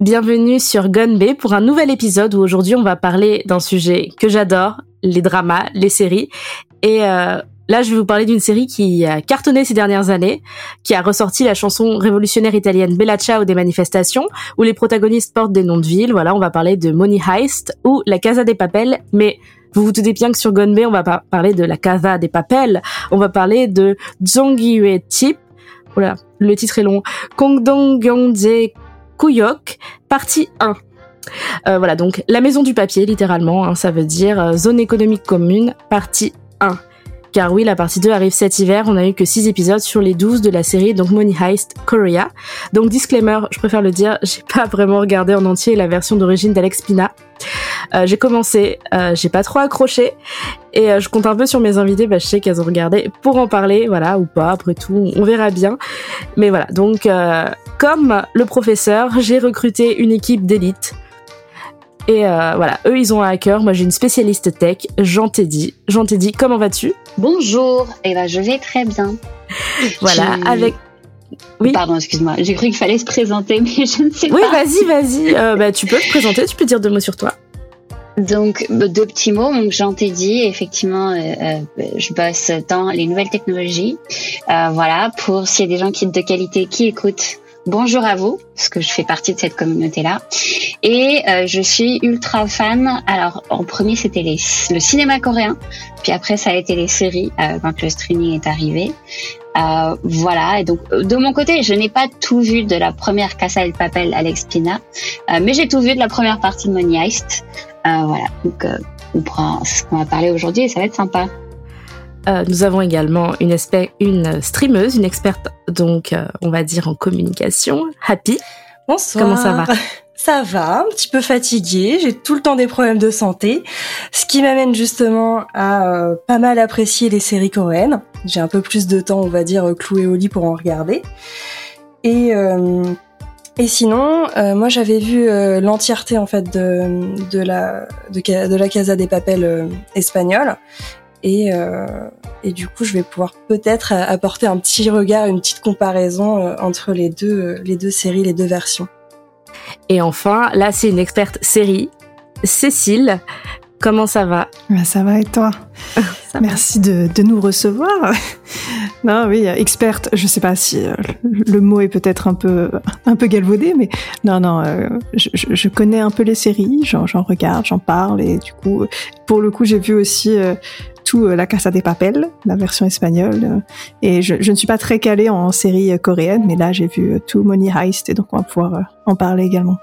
Bienvenue sur Gunbay pour un nouvel épisode où aujourd'hui on va parler d'un sujet que j'adore, les dramas, les séries. Et euh, là je vais vous parler d'une série qui a cartonné ces dernières années, qui a ressorti la chanson révolutionnaire italienne Bella Ciao des manifestations, où les protagonistes portent des noms de villes. Voilà, on va parler de Money Heist ou La Casa des Papel, mais vous vous doutez bien que sur Gunbay, on va pas parler de la Casa des Papel, on va parler de Zongyue Tip. Voilà, le titre est long. Kongdong Kuyok, partie 1. Euh, voilà, donc la maison du papier, littéralement, hein, ça veut dire euh, zone économique commune, partie 1. Car oui, la partie 2 arrive cet hiver, on a eu que 6 épisodes sur les 12 de la série, donc Money Heist Korea. Donc disclaimer, je préfère le dire, j'ai pas vraiment regardé en entier la version d'origine d'Alex Pina. Euh, j'ai commencé, j'ai pas trop accroché, et je compte un peu sur mes invités, je sais qu'elles ont regardé pour en parler, voilà, ou pas, après tout, on verra bien. Mais voilà, donc comme le professeur, j'ai recruté une équipe d'élite. Et euh, voilà, eux ils ont un hacker, moi j'ai une spécialiste tech, Jean Teddy. Jean Teddy, comment vas-tu? Bonjour, et ben je vais très bien. Voilà, Je- avec... Oui, Pardon, excuse-moi, j'ai cru qu'il fallait se présenter, mais je ne sais oui pas. vas-y, vas-y, euh, bah, tu peux te présenter, tu peux dire deux mots sur toi. Donc, deux petits mots. Donc, Jean t'ai dit, effectivement, euh, je bosse dans les nouvelles technologies. Voilà, pour s'il y a des gens qui de qualité qui écoutent, bonjour à vous, parce que je fais partie de cette communauté-là. Et euh, je suis ultra fan. Alors, en premier, c'était le cinéma coréen. Puis après, ça a été les séries, euh, quand le streaming est arrivé. Euh, voilà, et donc euh, de mon côté, je n'ai pas tout vu de la première Casa El Papel Alex Pina, euh, mais j'ai tout vu de la première partie de Money Heist. Euh, voilà, donc on prend ce qu'on va parler aujourd'hui et ça va être sympa. Euh, nous avons également une, une streameuse, une experte, donc euh, on va dire en communication, Happy. Bonsoir. Comment ça va? Ça va, un petit peu fatiguée, j'ai tout le temps des problèmes de santé, ce qui m'amène justement à euh, pas mal apprécier les séries coréennes. J'ai un peu plus de temps, on va dire, cloué au lit pour en regarder. Et, et sinon, euh, moi j'avais vu euh, l'entièreté en fait de, de, la, de, la Casa des Papel euh, espagnole. Et, euh, et du coup, je vais pouvoir peut-être euh, apporter un petit regard, une petite comparaison euh, entre les deux séries, les deux versions. Et enfin, là c'est une experte série, Cécile. Comment ça va Bah, ça va et toi. Merci de, de nous recevoir. non, oui, experte, je sais pas si euh, le mot est peut-être un peu, un peu galvaudé, mais non, non, euh, je, connais un peu les séries, j'en regarde, j'en parle, et du coup, pour le coup, j'ai vu aussi euh, tout La Casa des Papel, la version espagnole, et je, je ne suis pas très calée en séries euh, coréennes, mais là, j'ai vu tout Money Heist, et donc on va pouvoir en parler également.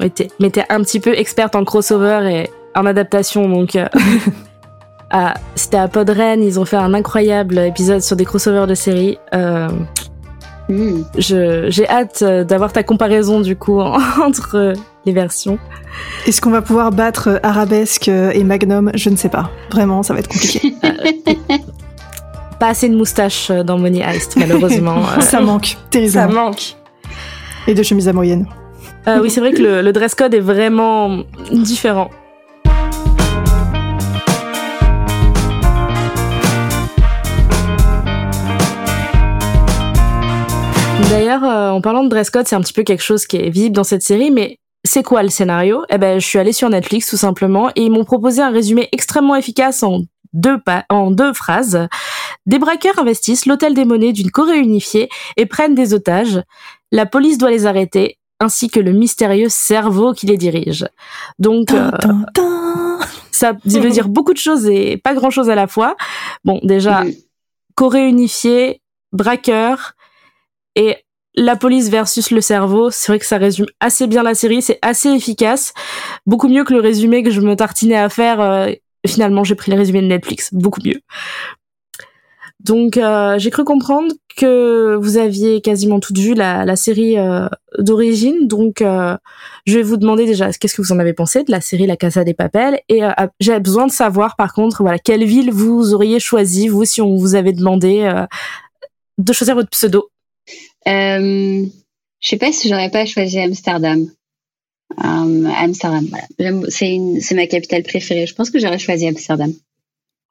Ouais, t'es- Mais t'es un petit peu experte en crossover et en adaptation, donc... euh, ah, C'était à Podren, ils ont fait un incroyable épisode sur des crossovers de séries. Euh, Hmm. je- J'ai hâte euh, d'avoir ta comparaison du coup entre les versions. Est-ce qu'on va pouvoir battre Arabesque et Magnum? Je ne sais pas. Vraiment, ça va être compliqué. Pas assez de moustache euh, dans Money Heist, malheureusement. Ça manque, Ça terriblement. manque. Et de chemise à moyenne. euh, oui, c'est vrai que le, le dress code est vraiment différent. D'ailleurs, euh, en parlant de dress code, c'est un petit peu quelque chose qui est visible dans cette série, mais c'est quoi le scénario? Eh ben, je suis allée sur Netflix tout simplement et ils m'ont proposé un résumé extrêmement efficace en deux pa- en deux phrases. Des braqueurs investissent l'hôtel des monnaies d'une Corée unifiée et prennent des otages. La police doit les arrêter, ainsi que le mystérieux cerveau qui les dirige. Donc, euh, ça veut dire beaucoup de choses et pas grand chose à la fois. Bon, déjà. Corée unifiée, braqueur et la police versus le cerveau, c'est vrai que ça résume assez bien la série, c'est assez efficace, beaucoup mieux que le résumé que je me tartinais à faire. euh, finalement, j'ai pris le résumé de Netflix, beaucoup mieux. Donc, euh, j'ai cru comprendre que vous aviez quasiment toutes vu la, série euh, d'origine. Donc, je vais vous demander déjà qu'est-ce que vous en avez pensé de la série La Casa des Papel. Et euh, j'ai besoin de savoir, par contre, voilà, quelle ville vous auriez choisi, vous, si on vous avait demandé de choisir votre pseudo. Euh, je sais pas si j'aurais pas choisi Amsterdam. Euh, Amsterdam, voilà. C'est ma capitale préférée. Je pense que j'aurais choisi Amsterdam.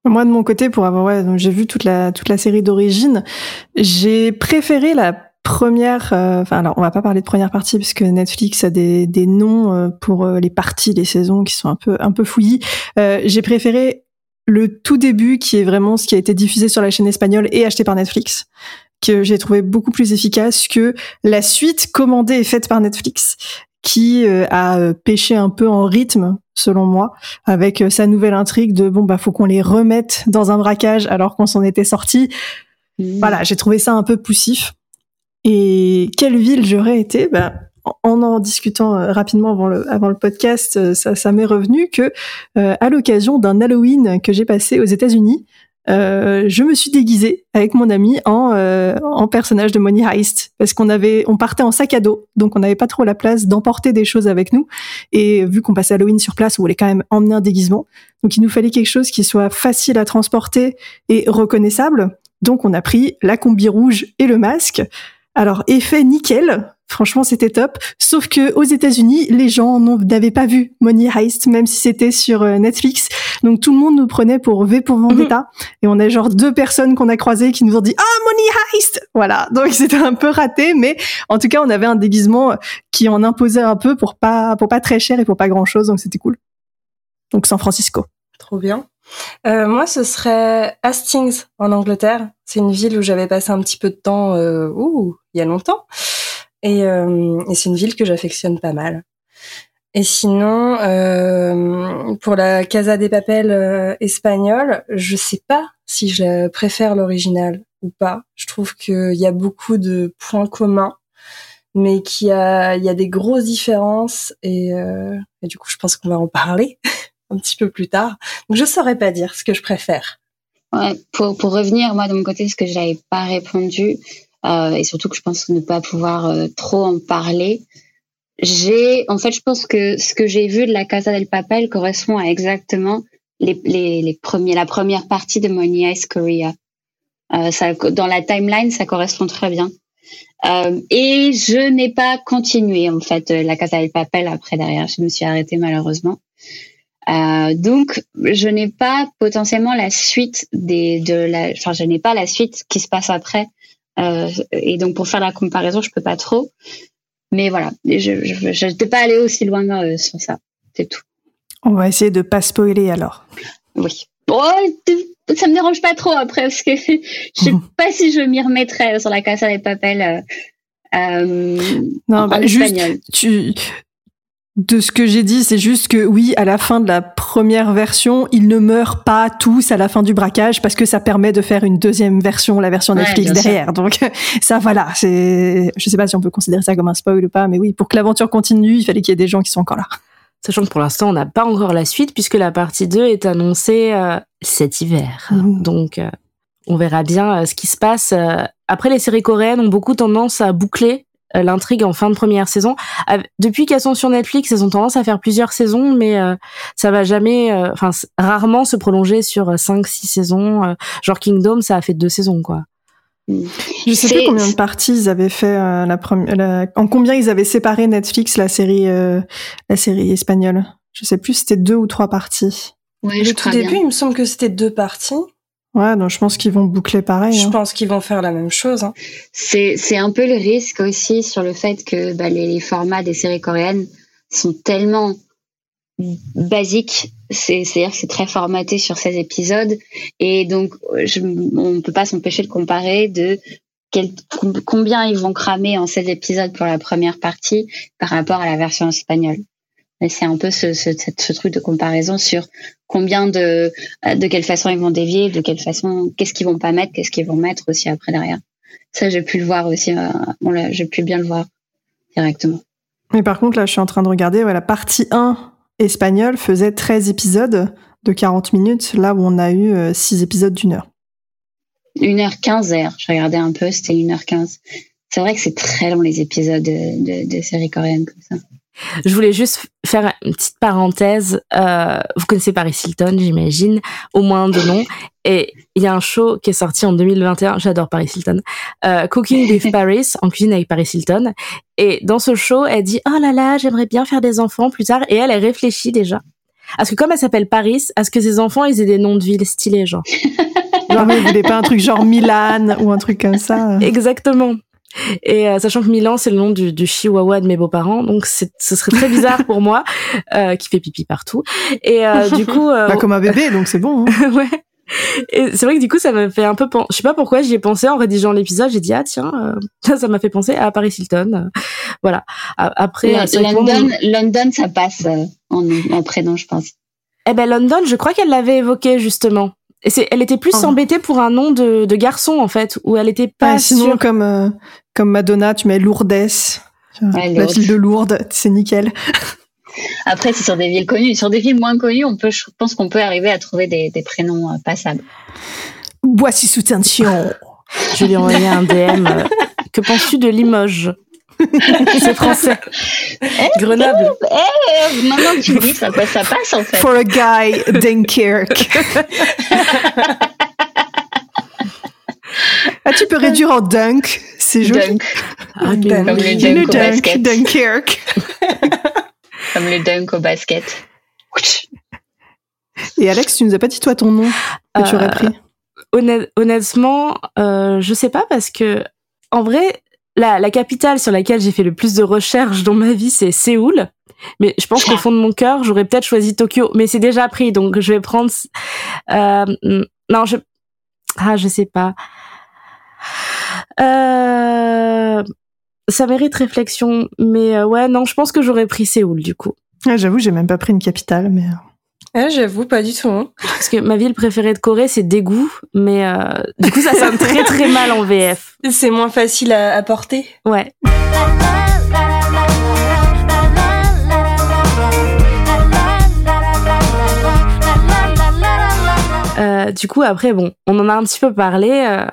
Moi, de mon côté, pour avoir, ouais, j'ai vu toute la, série d'origine, j'ai préféré la première, euh, enfin alors on va pas parler de première partie puisque Netflix a des, des noms euh, pour les parties, les saisons qui sont un peu un peu fouillis. J'ai préféré le tout début qui est vraiment ce qui a été diffusé sur la chaîne espagnole et acheté par Netflix que j'ai trouvé beaucoup plus efficace que la suite commandée et faite par Netflix qui a pêché un peu en rythme selon moi avec sa nouvelle intrigue de bon bah faut qu'on les remette dans un braquage alors qu'on s'en était sorti. Mmh. voilà j'ai trouvé ça un peu poussif. Et quelle ville j'aurais été? Ben, en en discutant euh, rapidement avant le, avant le podcast, euh, ça, ça m'est revenu que euh, à l'occasion d'un Halloween que j'ai passé aux États-Unis, euh, je me suis déguisée avec mon ami en, en personnage de Money Heist parce qu'on avait on partait en sac à dos donc on n'avait pas trop la place d'emporter des choses avec nous. Et vu qu'on passait Halloween sur place on voulait quand même emmener un déguisement. Donc il nous fallait quelque chose qui soit facile à transporter et reconnaissable. Donc on a pris la combi rouge et le masque alors effet nickel, franchement c'était top. Sauf que aux États-Unis, les gens n'avaient pas vu Money Heist, même si c'était sur euh, Netflix. Donc tout le monde nous prenait pour V pour Vendetta. Mhm. Et on a genre deux personnes qu'on a croisées qui nous ont dit ah Money Heist, voilà. Donc c'était un peu raté, mais en tout cas on avait un déguisement qui en imposait un peu pour pas pour pas très cher et pour pas grand chose, donc c'était cool. Donc San Francisco. Trop bien. Euh, moi, ce serait Hastings en Angleterre. C'est une ville où j'avais passé un petit peu de temps, euh, ouh, il y a longtemps. Et, euh, et c'est une ville que j'affectionne pas mal. Et sinon, euh, pour la Casa des Papel euh, espagnole, je sais pas si je préfère l'original ou pas. Je trouve qu'il y a beaucoup de points communs, mais qu'il y a, y a des grosses différences. Et, euh, et du coup, je pense qu'on va en parler. un petit peu plus tard. Donc je saurais pas dire ce que je préfère. Pour, pour revenir, moi de mon côté, ce que j'avais pas répondu, euh, et surtout que je pense ne pas pouvoir euh, trop en parler, j'ai, en fait, je pense que ce que j'ai vu de la Casa del Papel correspond à exactement les, les, premiers, la première partie de Money Ice Korea. Euh, ça, dans la timeline, ça correspond très bien. Et je n'ai pas continué en fait la Casa del Papel après derrière. Je me suis arrêtée malheureusement. Euh, donc, je n'ai pas potentiellement la suite des de la, enfin, je n'ai pas la suite qui se passe après. Euh, et donc, pour faire la comparaison, je peux pas trop. Mais voilà, je n'étais pas allée aussi loin euh, sur ça. C'est tout. On va essayer de pas spoiler alors. Oui. Bon, ça me dérange pas trop après parce que je sais mhm. pas si je m'y remettrais sur la Casa des Papel. Euh, non, bah, juste, tu, de ce que j'ai dit, c'est juste que oui, à la fin de la première version, ils ne meurent pas tous à la fin du braquage parce que ça permet de faire une deuxième version, la version Netflix derrière. Donc ça, voilà, c'est, je sais pas si on peut considérer ça comme un spoil ou pas, mais oui, pour que l'aventure continue, il fallait qu'il y ait des gens qui sont encore là. Sachant que pour l'instant, on n'a pas encore la suite puisque la partie 2 est annoncée euh, cet hiver. Mmh. Donc, euh, on verra bien euh, ce qui se passe. Après, les séries coréennes ont beaucoup tendance à boucler l'intrigue en fin de première saison. Depuis qu'elles sont sur Netflix, elles ont tendance à faire plusieurs saisons, mais euh, ça va jamais, euh, enfin rarement se prolonger sur cinq, six saisons. genre Kingdom, ça a fait deux saisons, quoi. Je sais plus combien de parties ils avaient fait la première, en combien ils avaient séparé Netflix la série, la série espagnole. Je sais plus, c'était deux ou trois parties. Ouais, le tout début, il me semble que c'était deux parties. Ouais, donc je pense qu'ils vont boucler pareil. Je hein. pense qu'ils vont faire la même chose. Hein. C'est c'est un peu le risque aussi sur le fait que bah, les, formats des séries coréennes sont tellement basiques. C'est c'est-à-dire que c'est très formaté sur 16 épisodes et donc je, on peut pas s'empêcher de comparer de quel, combien ils vont cramer en 16 épisodes pour la première partie par rapport à la version espagnole c'est un peu ce, ce, ce, truc de comparaison sur combien de de quelle façon ils vont dévier, de quelle façon, qu'est-ce qu'ils vont pas mettre, qu'est-ce qu'ils vont mettre aussi après derrière. Ça, j'ai pu le voir aussi. Euh, j'ai pu bien le voir directement. Mais par contre, là, je suis en train de regarder. Ouais, la partie 1 espagnole faisait 13 épisodes de 40 minutes, là où on a eu 6 euh, épisodes d'une heure. 1h15 heure. Je regardais un peu, c'était 1h15. C'est vrai que c'est très long les épisodes de, de, de séries coréennes comme ça. Je voulais juste faire une petite parenthèse. Euh, vous connaissez Paris Hilton, j'imagine, au moins de nom. Et il y a un show qui est sorti en 2021. J'adore Paris Hilton. Euh, Cooking with Paris, en cuisine avec Paris Hilton. Et dans ce show, elle dit oh là là, j'aimerais bien faire des enfants plus tard. Et elle, elle réfléchit déjà. Parce que comme elle s'appelle Paris, à ce que ses enfants ils aient des noms de villes stylés, genre? genre, vous voulez pas un truc genre Milan ou un truc comme ça? Exactement. Et euh, sachant que Milan, c'est le nom du, du chihuahua de mes beaux-parents, donc ce serait très bizarre pour moi, euh, qui fait pipi partout. Et euh, du coup, euh, Pas comme un bébé, donc c'est bon. Hein. ouais. Et c'est vrai que du coup, ça m'a fait un peu penser. Je sais pas pourquoi j'y ai pensé en rédigeant l'épisode. J'ai dit ah tiens, euh, ça, ça m'a fait penser à Paris Hilton. Euh, voilà. Après, moi, London, London, ça passe euh, en, en prénom, je pense. Eh ben London, je crois qu'elle l'avait évoqué justement. Et c'est, elle était plus Oh. embêtée pour un nom de, de garçon en fait, où elle était pas Ah, sinon, sûre. comme, euh, comme Madonna, tu mets Lourdes. La Lourdes. ville de Lourdes, c'est nickel. Après, c'est sur des villes connues. Sur des villes moins connues, on peut, je pense qu'on peut arriver à trouver des, des prénoms euh, passables. Voici sous tension. Je lui ai envoyé un DM. euh, que penses-tu de Limoges? C'est français. Grenoble. Eh, maintenant que tu le dis, ça, passe- ça passe en fait. For a guy, Dunkirk. ah, tu peux réduire en dunk, c'est joli. Dunk, Ah, Dunk. mais comme Le dunk au dunk, basket. Dunkirk. Comme les dunk au basket. Et Alex, tu nous as pas dit toi ton nom que tu Euh, aurais pris? Honnêt- honnêtement, euh, je sais pas parce que en vrai, la, la capitale sur laquelle j'ai fait le plus de recherches dans ma vie, c'est Séoul. Mais je pense qu'au fond de mon cœur, j'aurais peut-être choisi Tokyo, mais c'est déjà pris, donc je vais prendre. Euh, non, je. Ah, je sais pas. Euh, ça mérite réflexion, mais euh, ouais, non, je pense que j'aurais pris Séoul du coup, Ah, J'avoue, j'ai même pas pris une capitale, mais euh, Ah, J'avoue, pas du tout. hein. parce que ma ville préférée de Corée, c'est Daegu, mais euh, du coup, ça sonne très très mal en VF. C'est moins facile à, à porter. Ouais. Euh, du coup, après, bon, on en a un petit peu parlé. euh,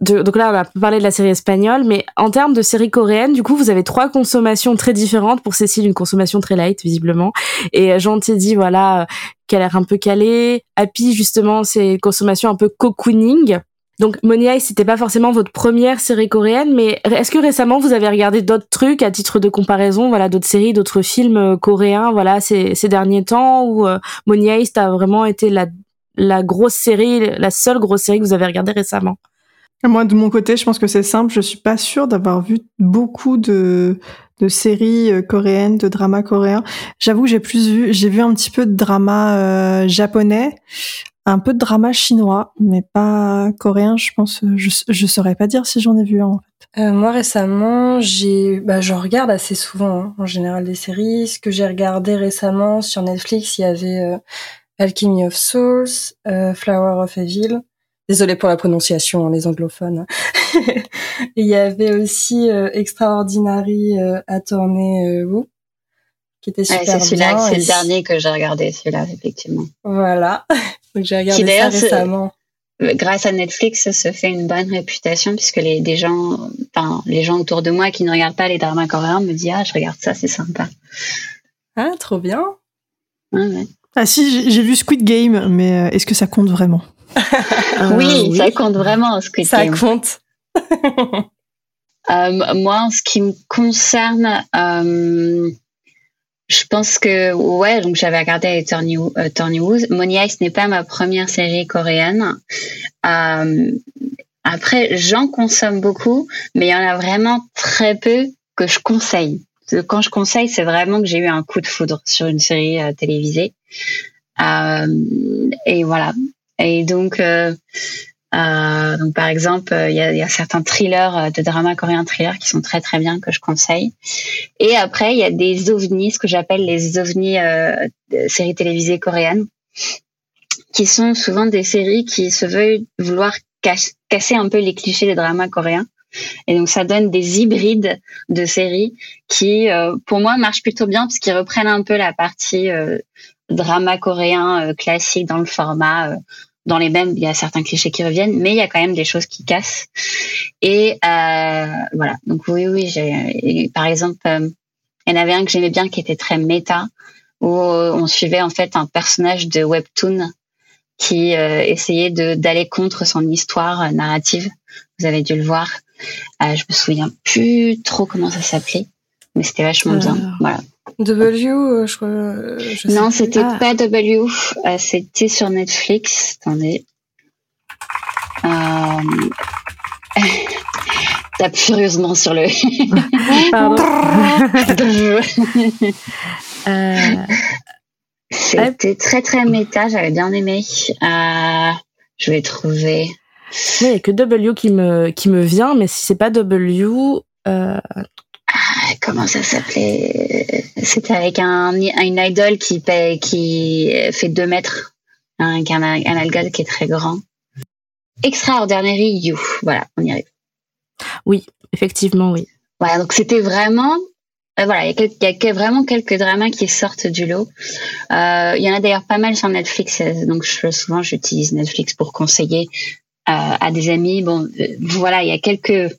de- donc là, on a parlé de la série espagnole, mais en termes de série coréenne, du coup, vous avez trois consommations très différentes. Pour Cécile, une consommation très light, visiblement. Et euh, Jean dit, voilà, euh, qu'elle a l'air un peu calée. Happy, justement, c'est une consommation un peu cocooning. Donc, Heist, c'était pas forcément votre première série coréenne, mais est-ce que récemment vous avez regardé d'autres trucs à titre de comparaison, voilà, d'autres séries, d'autres films euh, coréens, voilà, ces, ces derniers temps où euh, Heist a vraiment été la, la grosse série, la seule grosse série que vous avez regardée récemment? Moi de mon côté, je pense que c'est simple. Je suis pas sûre d'avoir vu beaucoup de de séries euh, coréennes, de dramas coréens. J'avoue, j'ai plus vu, j'ai vu un petit peu de drama euh, japonais, un peu de drama chinois, mais pas coréen. Je pense, euh, je je saurais pas dire si j'en ai vu un. en fait. Euh, moi récemment, j'ai, bah, je regarde assez souvent hein, en général des séries. Ce que j'ai regardé récemment sur Netflix, il y avait euh, Alchemy of Souls, euh, Flower of Evil. Désolée pour la prononciation, hein, les anglophones. Il y avait aussi euh, Extraordinary euh, Attorney euh, Woo, qui était Ouais, c'est celui-là, bien. c'est le dernier que j'ai regardé, celui-là, effectivement. Voilà. Donc j'ai regardé ça récemment. Grâce à Netflix, ça se fait une bonne réputation puisque les des gens, enfin les gens autour de moi qui ne regardent pas les dramas coréens me disent ah je regarde ça, c'est sympa. Ah, trop bien. Ouais, ouais. Ah si, j'ai- vu Squid Game, mais est-ce que ça compte vraiment? Euh, oui, ça compte vraiment Squid Ça Game. compte. Euh, moi, en ce qui me concerne, euh, je pense que ouais, donc j'avais regardé Attorney Attorney Woo. Money Heist n'est pas ma première série coréenne. Euh, après, j'en consomme beaucoup, mais il y en a vraiment très peu que je conseille. Quand je conseille, c'est vraiment que j'ai eu un coup de foudre sur une série télévisée. Et voilà. Et donc, euh, euh, donc par exemple, euh, il y, a, certains thrillers de drama coréen thriller qui sont très très bien que je conseille. Et après, il y a des ovnis, ce que j'appelle les ovnis séries télévisées coréennes, qui sont souvent des séries qui se veulent vouloir casser un peu les clichés des dramas coréens. Et donc ça donne des hybrides de séries qui, pour moi, marchent plutôt bien parce qu'ils reprennent un peu la partie drama coréen classique dans le format. Dans les mêmes, il y a certains clichés qui reviennent, mais il y a quand même des choses qui cassent. Et euh, voilà. Donc oui, oui, j'ai. Par exemple, euh, il y en avait un que j'aimais bien qui était très méta, où euh, on suivait en fait un personnage de webtoon qui euh, essayait de d'aller contre son histoire narrative. Vous avez dû le voir. Euh, je me souviens plus trop comment ça s'appelait, mais c'était vachement bien. Alors. Voilà. W, euh, je crois. euh, je sais Non, c'était Ah. pas W. euh, c'était sur Netflix. Attendez. Euh, tape furieusement sur le. Pardon. C'était très très méta, j'avais bien aimé. Euh, je vais trouver. Il n'y a que W qui me, qui me vient, mais si c'est pas W. Euh... Ah, comment ça s'appelait? C'était avec un, une idol qui, paie, qui fait 2 mètres, un, un, un algol qui est très grand. Extraordinary You, voilà, on y arrive. Oui, effectivement, oui. Voilà, donc c'était vraiment euh, voilà, il y, a vraiment quelques dramas qui sortent du lot. Euh, il y en a d'ailleurs pas mal sur Netflix, euh, donc je, souvent j'utilise Netflix pour conseiller à des amis. Bon, voilà, il y a quelques,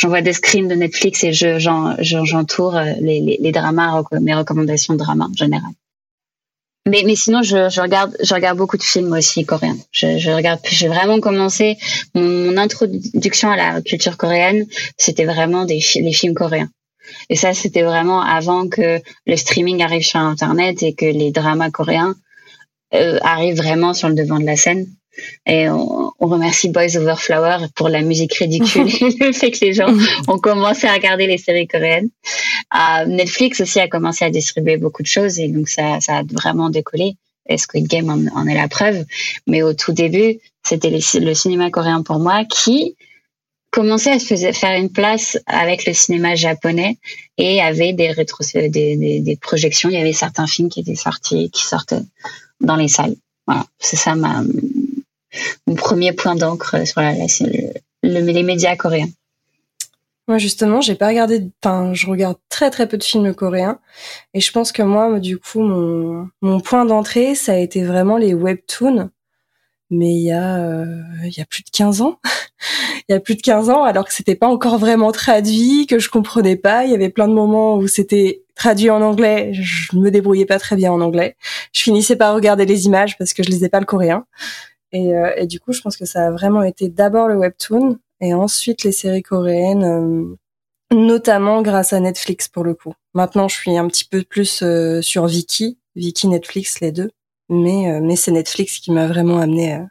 j'envoie des screens de Netflix et je j'entoure les, les, les, dramas, mes recommandations de dramas en général. Mais, mais sinon, je, je, regarde, je regarde beaucoup de films aussi coréens. Je, je regarde, j'ai vraiment commencé mon, introduction à la culture coréenne, c'était vraiment des les films coréens. Et ça, c'était vraiment avant que le streaming arrive sur Internet et que les dramas coréens euh, arrivent vraiment sur le devant de la scène. Et on, on, remercie Boys Over Flower pour la musique ridicule et le fait que les gens ont commencé à regarder les séries coréennes. Euh, Netflix aussi a commencé à distribuer beaucoup de choses et donc ça, ça a vraiment décollé. Et Squid Game en, en, est la preuve. Mais au tout début, c'était le cinéma coréen pour moi qui commençait à se faire une place avec le cinéma japonais et avait des, rétro des, des, des, projections. Il y avait certains films qui étaient sortis, qui sortaient dans les salles. Voilà, c'est ça ma, mon premier point d'encre sur la, le, les médias coréens. Moi justement, j'ai pas regardé. Enfin, je regarde très très peu de films coréens, et je pense que moi, du coup, mon, mon point d'entrée, ça a été vraiment les webtoons. Mais il y a euh, il y a plus de 15 ans. Il y a plus de 15 ans alors que c'était pas encore vraiment traduit que je comprenais pas. Il y avait plein de moments où c'était traduit en anglais. Je me débrouillais pas très bien en anglais. Je finissais par regarder les images parce que je lisais pas le coréen et, euh, et du coup je pense que ça a vraiment été d'abord le webtoon et ensuite les séries coréennes euh, notamment grâce à Netflix pour le coup maintenant je suis un petit peu plus sur Viki Viki Netflix les deux mais euh, mais c'est Netflix qui m'a vraiment amené à,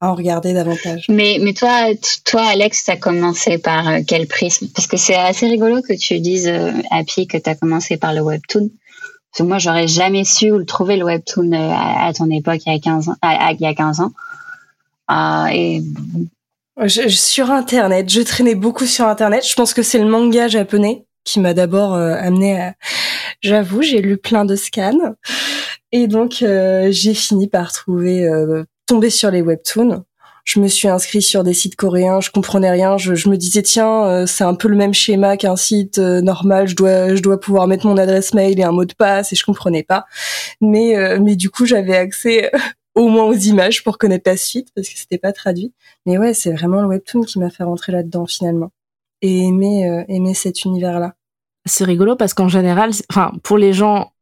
en regarder davantage. Mais mais toi toi Alex, as commencé par euh, quel prisme? Parce que c'est assez rigolo que tu dises euh, Happy que tu as commencé par le webtoon. Parce que moi j'aurais jamais su où trouver le webtoon à, ton époque il y a 15 ans il y a 15 ans. Et je, sur internet, je traînais beaucoup sur internet. Je pense que c'est le manga japonais qui m'a d'abord amené à j'avoue, j'ai lu plein de scans et donc, euh, j'ai fini par trouver, euh, tomber sur les webtoons. Je me suis inscrit sur des sites coréens, je comprenais rien. Je, je me disais tiens, euh, c'est un peu le même schéma qu'un site normal. Je dois, je dois pouvoir mettre mon adresse mail et un mot de passe et je comprenais pas. Mais, mais du coup, j'avais accès au moins aux images pour connaître la suite parce que c'était pas traduit. Mais ouais, c'est vraiment le webtoon qui m'a fait rentrer là-dedans finalement et aimer, aimer cet univers-là. C'est rigolo parce qu'en général, enfin pour les gens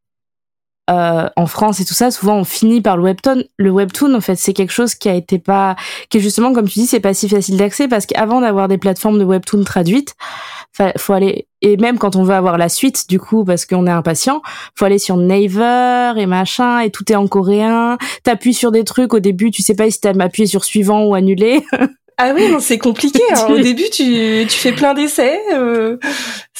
euh, en France et tout ça, souvent on finit par le webtoon. Le webtoon, en fait, c'est quelque chose qui a été pas, qui est justement, comme tu dis, c'est pas si facile d'accès parce qu'avant d'avoir des plateformes de webtoon traduites, faut aller et même quand on veut avoir la suite, du coup, parce qu'on est impatient, faut aller sur Naver et machin et tout est en coréen. T'appuies sur des trucs au début, tu sais pas si t'as appuyé sur suivant ou annuler. Ah oui, c'est compliqué. Hein. Au début, tu, tu fais plein d'essais. Euh,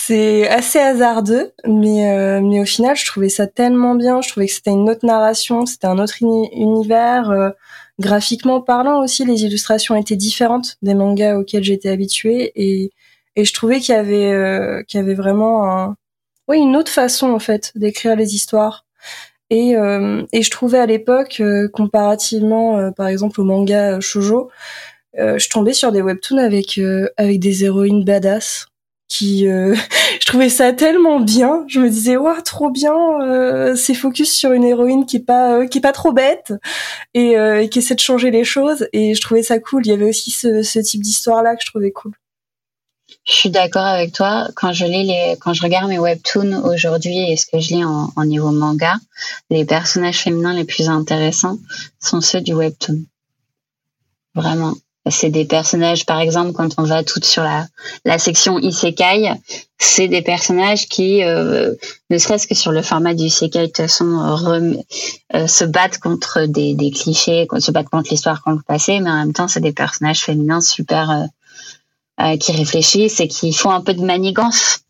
c'est assez hasardeux, mais, euh, mais au final, je trouvais ça tellement bien. Je trouvais que c'était une autre narration, c'était un autre univers. Euh, graphiquement parlant aussi, les illustrations étaient différentes des mangas auxquels j'étais habituée. Et, et je trouvais qu'il y avait, qu'il y avait vraiment un, oui, une autre façon, en fait, d'écrire les histoires. Et, et je trouvais à l'époque, comparativement, par exemple, au manga shoujo, euh, je tombais sur des webtoons avec euh, avec des héroïnes badass euh, je trouvais ça tellement bien. Je me disais waouh trop bien c'est focus sur une héroïne qui est pas qui est pas trop bête et, qui essaie de changer les choses. Et je trouvais ça cool. Il y avait aussi ce, type d'histoire là que je trouvais cool. Je suis d'accord avec toi. Quand je lis les, quand je regarde mes webtoons aujourd'hui et ce que je lis en, niveau manga, les personnages féminins les plus intéressants sont ceux du webtoon. Vraiment c'est des personnages, par exemple, quand on va tout sur la, la section isekai, c'est des personnages qui, euh, ne serait-ce que sur le format du isekai, de toute façon, euh, se battent contre des, clichés, se battent contre l'histoire, contre le passé, mais en même temps, c'est des personnages féminins super, euh, qui réfléchissent et qui font un peu de manigance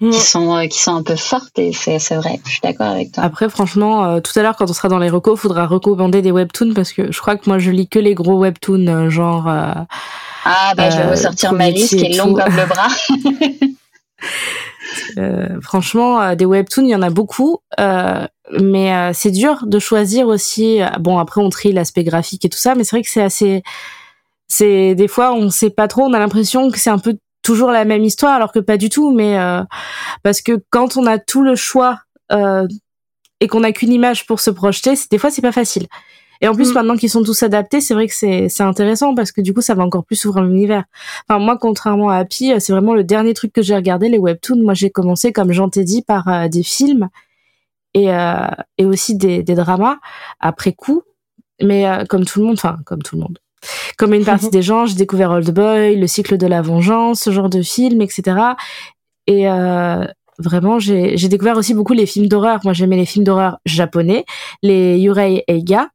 qui sont euh, qui sont un peu fortes et c'est c'est vrai je suis d'accord avec toi. Après franchement euh, tout à l'heure quand on sera dans les recos faudra recommander des webtoons parce que je crois que moi je lis que les gros webtoons euh, genre ah bah je vais ressortir ma liste qui est longue comme le bras. Franchement des webtoons il y en a beaucoup mais c'est dur de choisir aussi bon après on trie l'aspect graphique et tout ça mais c'est vrai que c'est assez c'est des fois on sait pas trop on a l'impression que c'est un peu toujours la même histoire alors que pas du tout mais euh, parce que quand on a tout le choix euh, et qu'on n'a qu'une image pour se projeter des fois c'est pas facile. Et en plus mm. maintenant qu'ils sont tous adaptés c'est vrai que c'est c'est intéressant parce que du coup ça va encore plus ouvrir l'univers. Enfin moi contrairement à Happy c'est vraiment le dernier truc que j'ai regardé les webtoons. Moi j'ai commencé comme Jean t'ai dit par euh, des films et et aussi des des dramas après coup. Mais comme tout le monde enfin comme tout le monde comme une partie des gens, j'ai découvert Old Boy, le cycle de la vengeance, ce genre de film, etc. Et euh, vraiment, j'ai découvert aussi beaucoup les films d'horreur. Moi, j'aimais les films d'horreur japonais, les Yurei Eiga,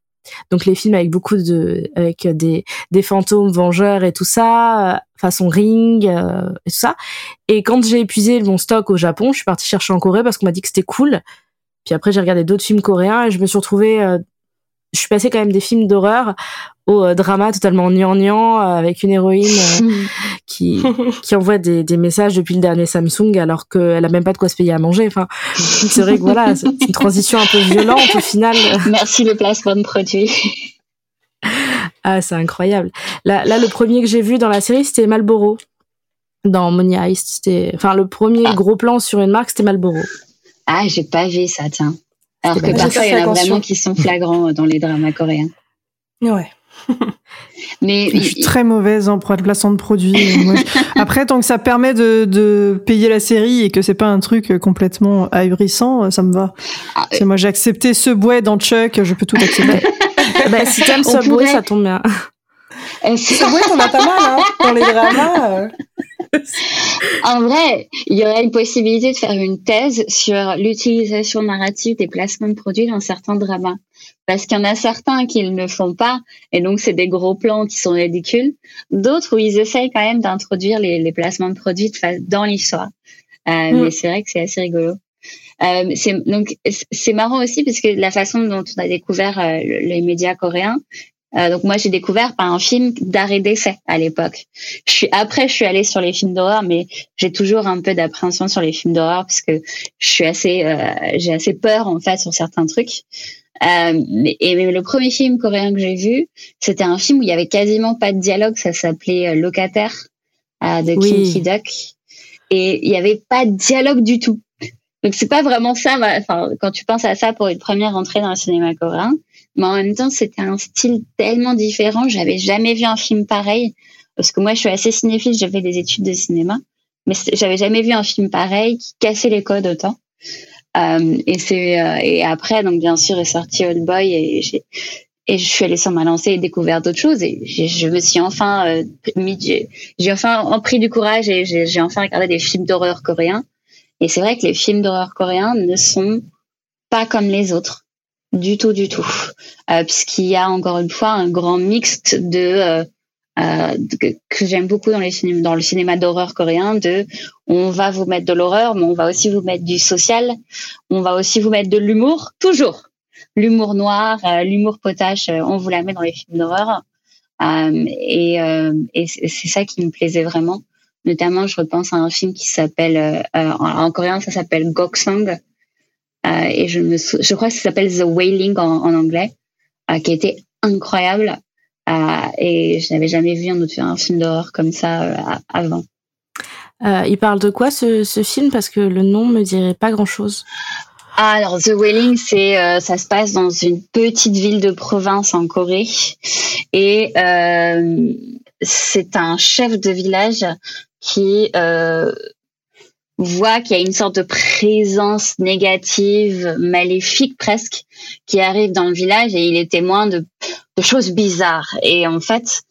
donc les films avec beaucoup de, avec des des fantômes vengeurs et tout ça, euh, façon Ring euh, et tout ça. Et quand j'ai épuisé mon stock au Japon, je suis partie chercher en Corée parce qu'on m'a dit que c'était cool. Puis après, j'ai regardé d'autres films coréens et je me suis retrouvée euh, je suis passée quand même des films d'horreur au euh, drama totalement gnangnan euh, avec une héroïne euh, qui qui envoie des, des messages depuis le dernier Samsung alors qu'elle a même pas de quoi se payer à manger. Enfin, c'est vrai que voilà, c'est une transition un peu violente au final. Merci le placement de produit. Ah, c'est incroyable. Là, là, le premier que j'ai vu dans la série, c'était Malboro. Dans Money Heist, c'était, enfin, le premier ah. gros plan sur une marque, c'était Malboro. Ah, j'ai pas vu ça, tiens. Alors que parfois, il y en a vraiment qui sont flagrants dans les dramas coréens. Ouais. Mais je suis très mauvaise en placement de produits. Après, tant que ça permet de, payer la série et que c'est pas un truc complètement ahurissant, ça me va. Ah, moi, j'ai accepté ce bouet dans Chuck, je peux tout accepter. bah, si t'aimes ce bouet, ça tombe bien. Ce bouet, on a pas mal hein, dans les dramas. Euh. En vrai, il y aurait une possibilité de faire une thèse sur l'utilisation narrative des placements de produits dans certains dramas. Parce qu'il y en a certains qui ne font pas, et donc c'est des gros plans qui sont ridicules. D'autres où ils essayent quand même d'introduire les, placements de produits dans l'histoire. Euh, mm. Mais c'est vrai que c'est assez rigolo. Euh, c'est donc c'est marrant aussi parce que la façon dont on a découvert euh, les médias coréens, euh, donc moi j'ai découvert par un film d'arrêt d'essai à l'époque. Je suis après je suis allée sur les films d'horreur, mais j'ai toujours un peu d'appréhension sur les films d'horreur parce que je suis assez euh, j'ai assez peur en fait sur certains trucs. Euh, et le premier film coréen que j'ai vu, c'était un film où il y avait quasiment pas de dialogue. Ça s'appelait Locataire de Kim Ki-duk, et il y avait pas de dialogue du tout. Donc c'est pas vraiment ça. Enfin, quand tu penses à ça pour une première entrée dans le cinéma coréen, mais en même temps c'était un style tellement différent. J'avais jamais vu un film pareil parce que moi je suis assez cinéphile. J'ai fait des études de cinéma, mais j'avais jamais vu un film pareil qui cassait les codes autant. Euh, et c'est euh, et après donc bien sûr est sorti Old Boy et j'ai je suis allée sur ma lancée et découvert d'autres choses et je me suis enfin euh, mis j'ai enfin pris du courage et j'ai enfin regardé des films d'horreur coréens et c'est vrai que les films d'horreur coréens ne sont pas comme les autres, du tout, du tout, euh, puisqu'il y a encore une fois un grand mixte de, euh, euh que, j'aime beaucoup dans, le cinéma d'horreur coréen, de on va vous mettre de l'horreur, mais on va aussi vous mettre du social, on va aussi vous mettre de l'humour, toujours. L'humour noir, l'humour potache, on vous la met dans les films d'horreur. et, et c'est ça qui me plaisait vraiment. Notamment, je repense à un film qui s'appelle, en, coréen, ça s'appelle Goksang. Euh, et je me, je crois que ça s'appelle The Wailing en, en anglais, qui était incroyable. et je n'avais jamais vu un, autre, un film d'horreur comme ça avant. il parle de quoi ce, ce film? Parce que le nom me dirait pas grand-chose. Ah, alors The Wailing, c'est ça se passe dans une petite ville de province en Corée et euh, c'est un chef de village qui euh, voit qu'il y a une sorte de présence négative, maléfique presque, qui arrive dans le village et il est témoin de, choses bizarres. Et en fait,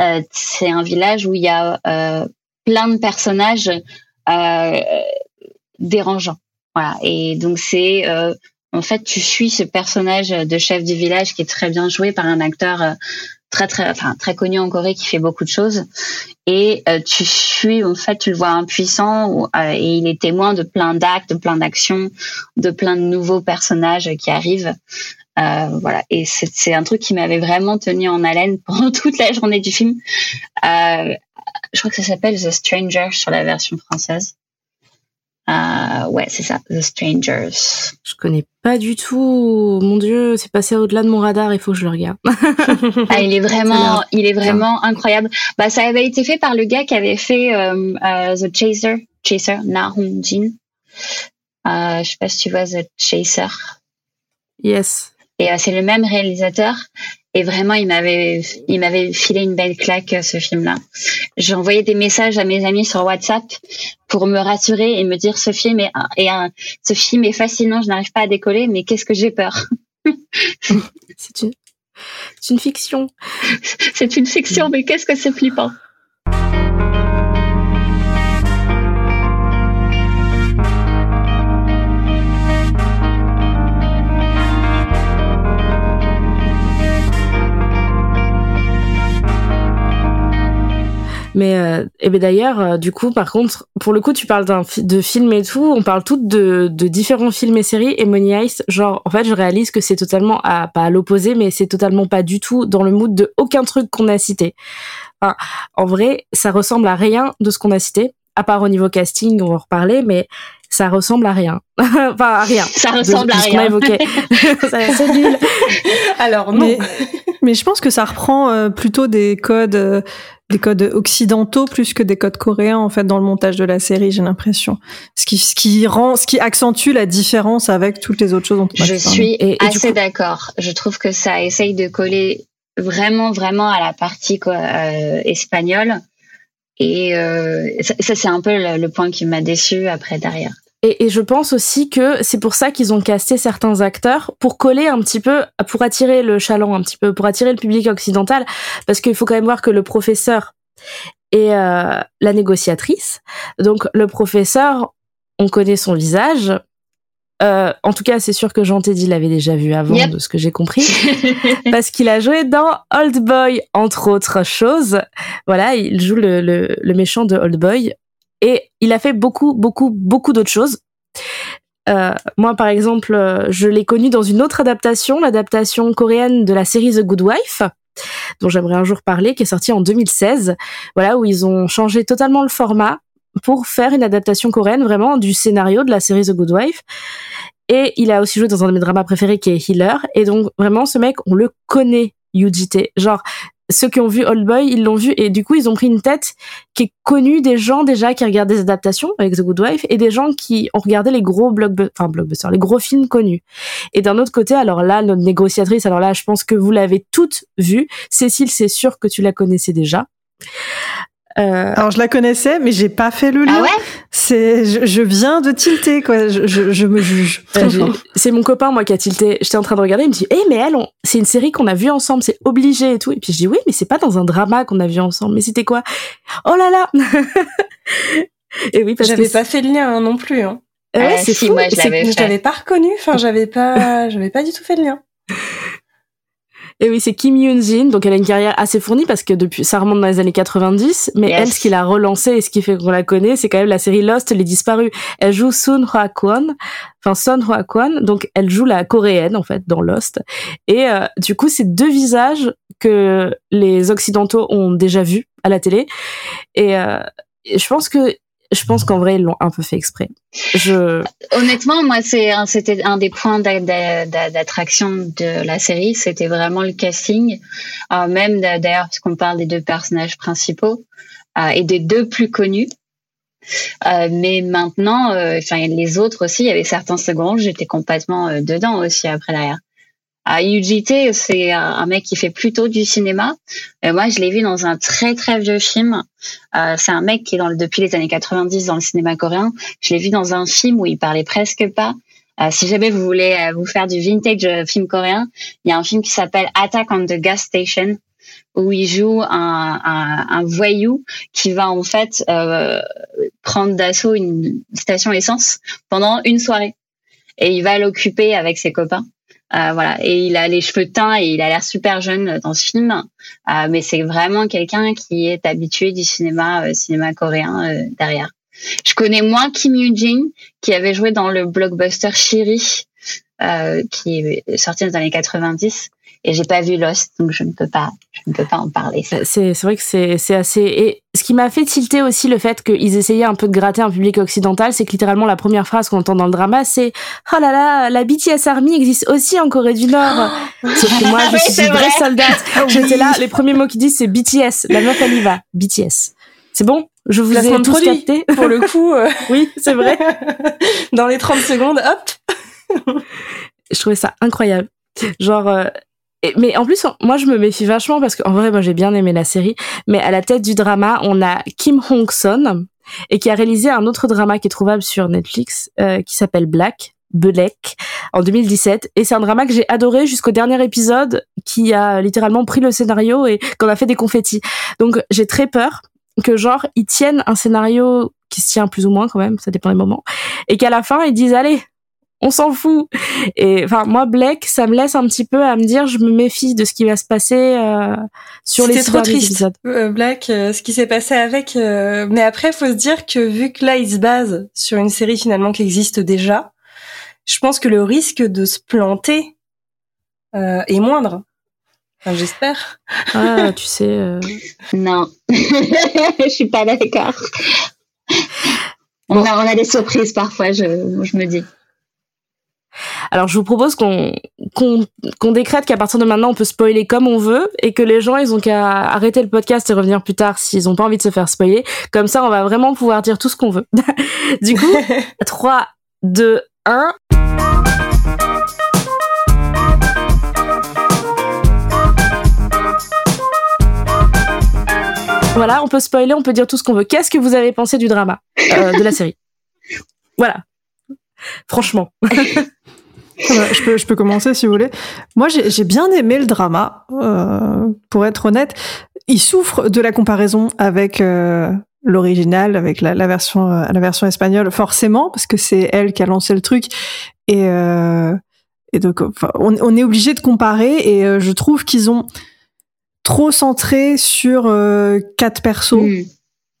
euh, c'est un village où il y a euh, plein de personnages euh, dérangeants. Voilà. Et donc c'est en fait tu suis ce personnage de chef du village qui est très bien joué par un acteur très très enfin très connu en Corée qui fait beaucoup de choses. Et euh, tu suis en fait tu le vois impuissant euh, et il est témoin de plein d'actes de plein d'actions de plein de nouveaux personnages qui arrivent. Euh, voilà. Et c'est un truc qui m'avait vraiment tenu en haleine pendant toute la journée du film. Je crois que ça s'appelle The Stranger sur la version française euh, ouais, c'est ça, The Strangers. Je connais pas du tout. Mon Dieu, c'est passé au-delà de mon radar. Il faut que je le regarde. ah, il est vraiment, il est vraiment incroyable. Bah, ça avait été fait par le gars qui avait fait euh, euh, The Chaser, Chaser, Na Hong Jin. Euh, je sais pas si tu vois The Chaser. Yes. Et c'est le même réalisateur. Et vraiment, il m'avait, il m'avait filé une belle claque ce film-là. J'ai envoyé des messages à mes amis sur WhatsApp pour me rassurer et me dire ce film est, est un, ce film est fascinant, je n'arrive pas à décoller, mais qu'est-ce que j'ai peur? c'est une, c'est une fiction. c'est une fiction, mais qu'est-ce que c'est flippant? Mais euh, et ben d'ailleurs, euh, du coup, par contre, pour le coup, tu parles d'un de films et tout, on parle toutes de, différents films et séries. Et Money Heist, genre, en fait, je réalise que c'est totalement à pas à l'opposé, mais c'est totalement pas du tout dans le mood de aucun truc qu'on a cité. Enfin, en vrai, ça ressemble à rien de ce qu'on a cité, à part au niveau casting, on va en reparler, mais ça ressemble à rien. enfin, à rien. Ça ressemble à rien. évoqué. c'est nul. Alors non. Mais, mais, je pense que ça reprend euh, plutôt des codes des codes occidentaux plus que des codes coréens en fait dans le montage de la série j'ai l'impression ce qui ce qui rend ce qui accentue la différence avec toutes les autres choses dont on je suis assez d'accord je trouve que ça essaye de coller vraiment vraiment à la partie quoi, euh, espagnole et euh, ça, ça c'est un peu le, le point qui m'a déçu après derrière et, et, je pense aussi que c'est pour ça qu'ils ont casté certains acteurs pour coller un petit peu, pour attirer le chaland un petit peu, pour attirer le public occidental, parce qu'il faut quand même voir que le professeur est euh, la négociatrice. Donc le professeur, on connaît son visage. Euh, en tout cas, c'est sûr que Jean Teddy l'avait déjà vu avant, de ce que j'ai compris, parce qu'il a joué dans Old Boy, entre autres choses. Voilà, il joue le, le, le méchant de Old Boy. Et il a fait beaucoup, beaucoup, beaucoup d'autres choses. Euh, moi, par exemple, euh, je l'ai connu dans une autre adaptation, l'adaptation coréenne de la série The Good Wife, dont j'aimerais un jour parler, qui est sortie en 2016. Voilà, où ils ont changé totalement le format pour faire une adaptation coréenne vraiment du scénario de la série The Good Wife. Et il a aussi joué dans un de mes dramas préférés qui est Healer. Et donc, vraiment, ce mec, on le connaît, Yujite. Genre, ceux qui ont vu Old Boy, ils l'ont vu et du coup ils ont pris une tête qui est connue des gens déjà qui regardent des adaptations avec The Good Wife et des gens qui ont regardé les gros blockbusters, enfin blockbusters, les gros films connus. Et d'un autre côté, alors là, notre négociatrice, alors là, je pense que vous l'avez toutes vue. Cécile, c'est sûr que tu la connaissais déjà. Euh... Alors je la connaissais, mais j'ai pas fait le ah lien. Ah ouais? C'est, je, je, viens de tilter quoi. Je, je, je me juge. c'est mon copain moi qui a tilté. J'étais en train de regarder, il me dit, eh mais elle, c'est une série qu'on a vue ensemble, c'est obligé et tout. Et puis je dis oui, mais c'est pas dans un drama qu'on a vu ensemble. Mais c'était quoi? Oh là là Et oui, parce j'avais pas fait le lien hein, non plus. Hein. ouais, c'est si, fou. Moi, je l'avais pas reconnu. Enfin, j'avais pas, j'avais pas du tout fait le lien. Et oui, c'est Kim Yoon-jin. Donc, elle a une carrière assez fournie parce que depuis, ça remonte dans les années 90. Mais elle, ce qui l'a relancée et ce qui fait qu'on la connaît, c'est quand même la série Lost, Les Disparus. Elle joue Sun Hwa Kwon. Enfin, Sun Hwa Kwon. Donc, elle joue la coréenne, en fait, dans Lost. Et euh, du coup, c'est deux visages que les Occidentaux ont déjà vus à la télé. Et, euh, je pense que je pense qu'en vrai, ils l'ont un peu fait exprès. Je... Honnêtement, moi, c'était un des points d'attraction de la série, c'était vraiment le casting. Euh, même d'ailleurs, puisqu'on parle des deux personnages principaux euh, et des deux plus connus. Euh, mais maintenant, les autres aussi, il y avait certains secondes, j'étais complètement dedans aussi après derrière. À UGT, c'est un mec qui fait plutôt du cinéma. Et moi, je l'ai vu dans un très très vieux film. Euh, c'est un mec qui est dans le, depuis les années 90 dans le cinéma coréen. Je l'ai vu dans un film où il parlait presque pas. Euh, si jamais vous voulez euh, vous faire du vintage euh, film coréen, il y a un film qui s'appelle Attack on the Gas Station où il joue un, un, un voyou qui va en fait euh, prendre d'assaut une station essence pendant une soirée et il va l'occuper avec ses copains. Euh, voilà, et il a les cheveux teints et il a l'air super jeune dans ce film. Euh, mais c'est vraiment quelqu'un qui est habitué du cinéma, euh, cinéma coréen euh, derrière. Je connais moins Kim Yoo-jin qui avait joué dans le blockbuster Shiri, qui est sorti dans les années 90 et j'ai pas vu Lost, donc je ne peux pas, je ne peux pas en parler. C'est, c'est vrai que c'est, c'est assez. Et ce qui m'a fait tilter aussi le fait qu'ils essayaient un peu de gratter un public occidental, c'est que littéralement la première phrase qu'on entend dans le drama, c'est oh là là, la BTS Army existe aussi en Corée du Nord. Sauf que moi, je suis une vraie soldate. J'étais là, les premiers mots qu'ils disent, c'est BTS. La meuf, elle y va. BTS. C'est bon? Je vous ai tous capté. Pour le coup, euh... oui, c'est vrai. Dans les 30 secondes, hop. je trouvais ça incroyable. Genre, euh, mais en plus, moi, je me méfie vachement parce qu'en vrai, moi, j'ai bien aimé la série. Mais à la tête du drama, on a Kim Hong-son et qui a réalisé un autre drama qui est trouvable sur Netflix, euh, qui s'appelle Black, Belek, en 2017. Et c'est un drama que j'ai adoré jusqu'au dernier épisode, qui a littéralement pris le scénario et qu'on a fait des confettis. Donc, j'ai très peur que genre ils tiennent un scénario qui se tient plus ou moins quand même, ça dépend des moments, et qu'à la fin ils disent allez, on s'en fout. Et enfin, moi, Blake, ça me laisse un petit peu à me dire, je me méfie de ce qui va se passer euh, sur les trop triste, épisodes. Euh, Black, euh, ce qui s'est passé avec. Euh, mais après, faut se dire que vu que là, il se base sur une série finalement qui existe déjà, je pense que le risque de se planter est moindre. Enfin, J'espère. Ah, tu sais. Non, je suis pas d'accord. On, a, on a des surprises parfois, je, je me dis. Alors je vous propose qu'on qu'on décrète qu'à partir de maintenant on peut spoiler comme on veut et que les gens ils ont qu'à arrêter le podcast et revenir plus tard s'ils ont pas envie de se faire spoiler. Comme ça on va vraiment pouvoir dire tout ce qu'on veut. du coup, 3 2 1 Voilà, on peut spoiler, on peut dire tout ce qu'on veut. Qu'est-ce que vous avez pensé du drama euh, de la série? Voilà. Franchement. je, peux, je peux commencer si vous voulez. Moi, j'ai bien aimé le drama, euh, pour être honnête. Il souffre de la comparaison avec euh, l'original, avec la, la, version, euh, la version espagnole, forcément, parce que c'est elle qui a lancé le truc. Et, euh, et donc, enfin, on, on, est obligé de comparer. Et euh, je trouve qu'ils ont trop centré sur euh, quatre persos. Mm.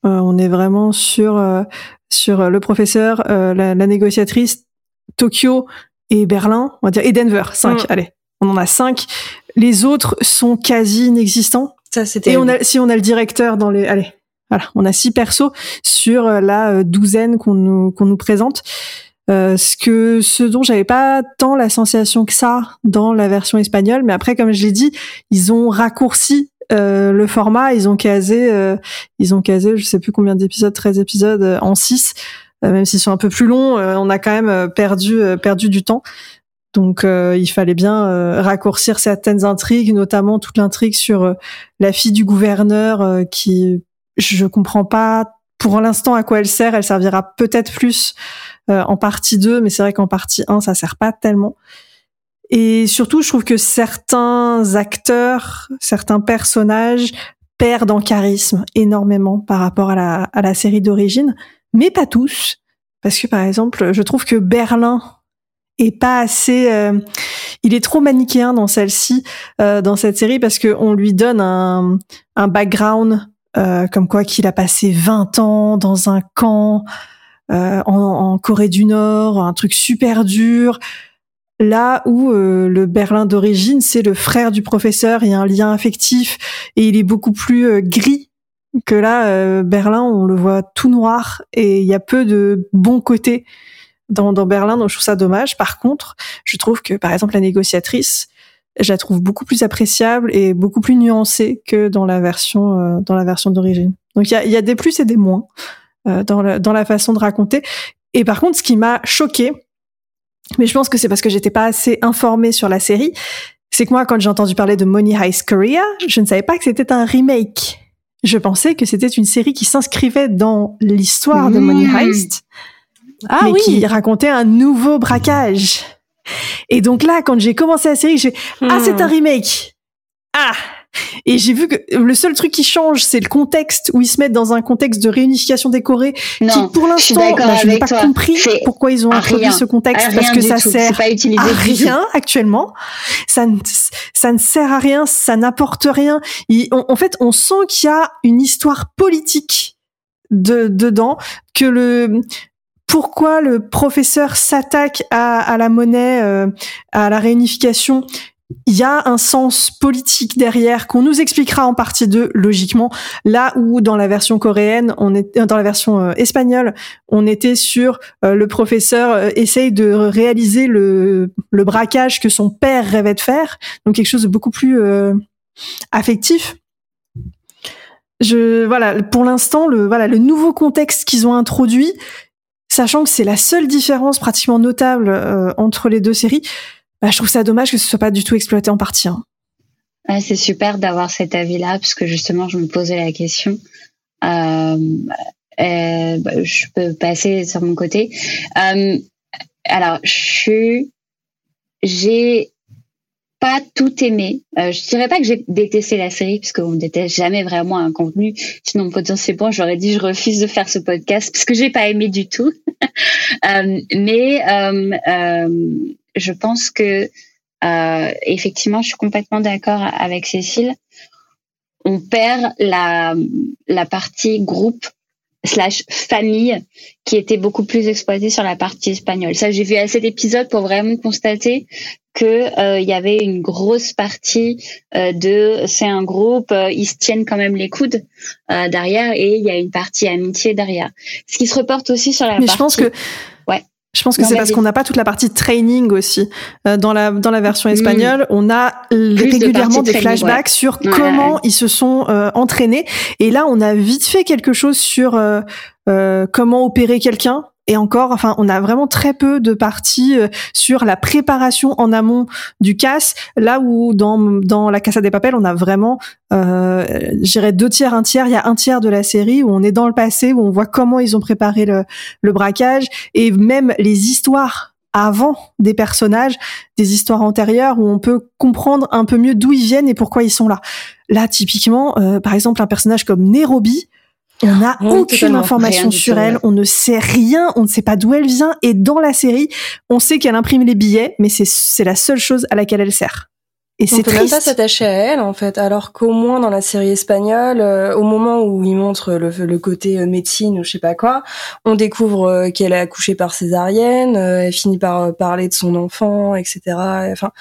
on est vraiment sur sur le professeur, la, la négociatrice, Tokyo et Berlin, on va dire, et Denver, 5, mm. allez. On en a 5. Les autres sont quasi inexistants. Ça, c'était. Et on a, si on a le directeur dans les, allez, voilà, on a six persos sur euh, la euh, douzaine qu'on nous, qu'on nous présente. Euh, ce que, ce dont j'avais pas tant la sensation que ça dans la version espagnole, mais après, comme je l'ai dit, ils ont raccourci euh, le format, ils ont casé, euh, ils ont casé, je sais plus combien d'épisodes, 13 épisodes en 6 euh, même s'ils sont un peu plus longs, euh, on a quand même euh, perdu perdu du temps. Donc il fallait bien raccourcir certaines intrigues, notamment toute l'intrigue sur la fille du gouverneur qui je comprends pas pour l'instant à quoi elle sert. Elle servira peut-être plus en partie 2, mais c'est vrai qu'en partie 1 ça sert pas tellement. Et surtout, je trouve que certains acteurs, certains personnages perdent en charisme énormément par rapport à la, à la série d'origine mais pas tous, parce que par exemple, je trouve que Berlin est pas assez, euh, il est trop manichéen dans celle-ci, euh, dans cette série, parce que on lui donne un, un background euh, comme quoi qu'il a passé 20 ans dans un camp euh, en, en, Corée du Nord, un truc super dur. Là où le Berlin d'origine, c'est le frère du professeur, il y a un lien affectif et il est beaucoup plus gris que là, euh, Berlin, on le voit tout noir et il y a peu de bons côtés dans, dans Berlin, donc je trouve ça dommage. Par contre, je trouve que, par exemple, la négociatrice, je la trouve beaucoup plus appréciable et beaucoup plus nuancée que dans la version euh, dans la version d'origine. Donc il y a, y a, des plus et des moins euh, dans, la, dans la façon de raconter. Et par contre, ce qui m'a choqué, mais je pense que c'est parce que j'étais pas assez informée sur la série, c'est que moi, quand j'ai entendu parler de Money Heist Korea, je ne savais pas que c'était un remake je pensais que c'était une série qui s'inscrivait dans l'histoire de Money mmh. Heist, ah, mais qui racontait un nouveau braquage. Et donc là, quand j'ai commencé la série, j'ai ah c'est un remake. Ah Et j'ai vu que le seul truc qui change, c'est le contexte où ils se mettent dans un contexte de réunification des Corées, qui pour l'instant, bah, je n'ai pas compris pourquoi ils ont introduit ce contexte parce que ça sert pas à rien actuellement. Ça ne, ça ne sert à rien, ça n'apporte rien. en fait, on sent qu'il y a une histoire politique de, dedans, que le pourquoi le professeur s'attaque à, à, la monnaie, euh, à la réunification il y a un sens politique derrière qu'on nous expliquera en partie de logiquement. Là où dans la version coréenne on est dans la version euh, espagnole on était sur euh, le professeur euh, essaye de réaliser le, le braquage que son père rêvait de faire. Donc quelque chose de beaucoup plus affectif. Je voilà pour l'instant le voilà le nouveau contexte qu'ils ont introduit sachant que c'est la seule différence pratiquement notable entre les deux séries bah, je trouve ça dommage que ce soit pas du tout exploité en partie. Hein. c'est super d'avoir cet avis-là, parce que justement, je me posais la question. Euh, euh, bah, je peux passer sur mon côté. Euh, alors, je j'ai pas tout aimé. je dirais pas que j'ai détesté la série, parce qu'on déteste jamais vraiment un contenu. Sinon, potentiellement, j'aurais dit je refuse de faire ce podcast parce que j'ai pas aimé du tout. mais je pense que euh, effectivement, je suis complètement d'accord avec Cécile. On perd la, la partie groupe slash famille qui était beaucoup plus exploitée sur la partie espagnole. Ça, j'ai vu à cet épisode pour vraiment constater que euh, il y avait une grosse partie euh, de c'est un groupe, euh, ils se tiennent quand même les coudes derrière et il y a une partie amitié derrière. Ce qui se reporte aussi sur la Mais je pense que je pense que c'est parce qu'on n'a pas toute la partie training aussi. Euh, dans la dans la version hmm. espagnole, on a régulièrement des flashbacks sur comment ils se sont euh, entraînés. Et là, on a vite fait quelque chose sur euh, comment opérer quelqu'un et encore, enfin, on a vraiment très peu de parties euh, sur la préparation en amont du casse, là où dans, dans la Casa des Papels, on a vraiment, euh, j'irais deux tiers, un tiers, il y a un tiers de la série où on est dans le passé, où on voit comment ils ont préparé le, le braquage, et même les histoires avant des personnages, des histoires antérieures où on peut comprendre un peu mieux d'où ils viennent et pourquoi ils sont là. Là, typiquement, euh, par exemple, un personnage comme Nairobi, on n'a aucune information sur elle, on ne sait rien, on ne sait pas d'où elle vient. Et dans la série, on sait qu'elle imprime les billets, mais c'est la seule chose à laquelle elle sert. Et c'est triste. On peut même pas s'attacher à elle en fait, alors qu'au moins dans la série espagnole, euh, au moment où il montre le, le, côté euh, médecine ou je sais pas quoi, on découvre euh, qu'elle a accouché par césarienne, elle finit par parler de son enfant, etc. Enfin,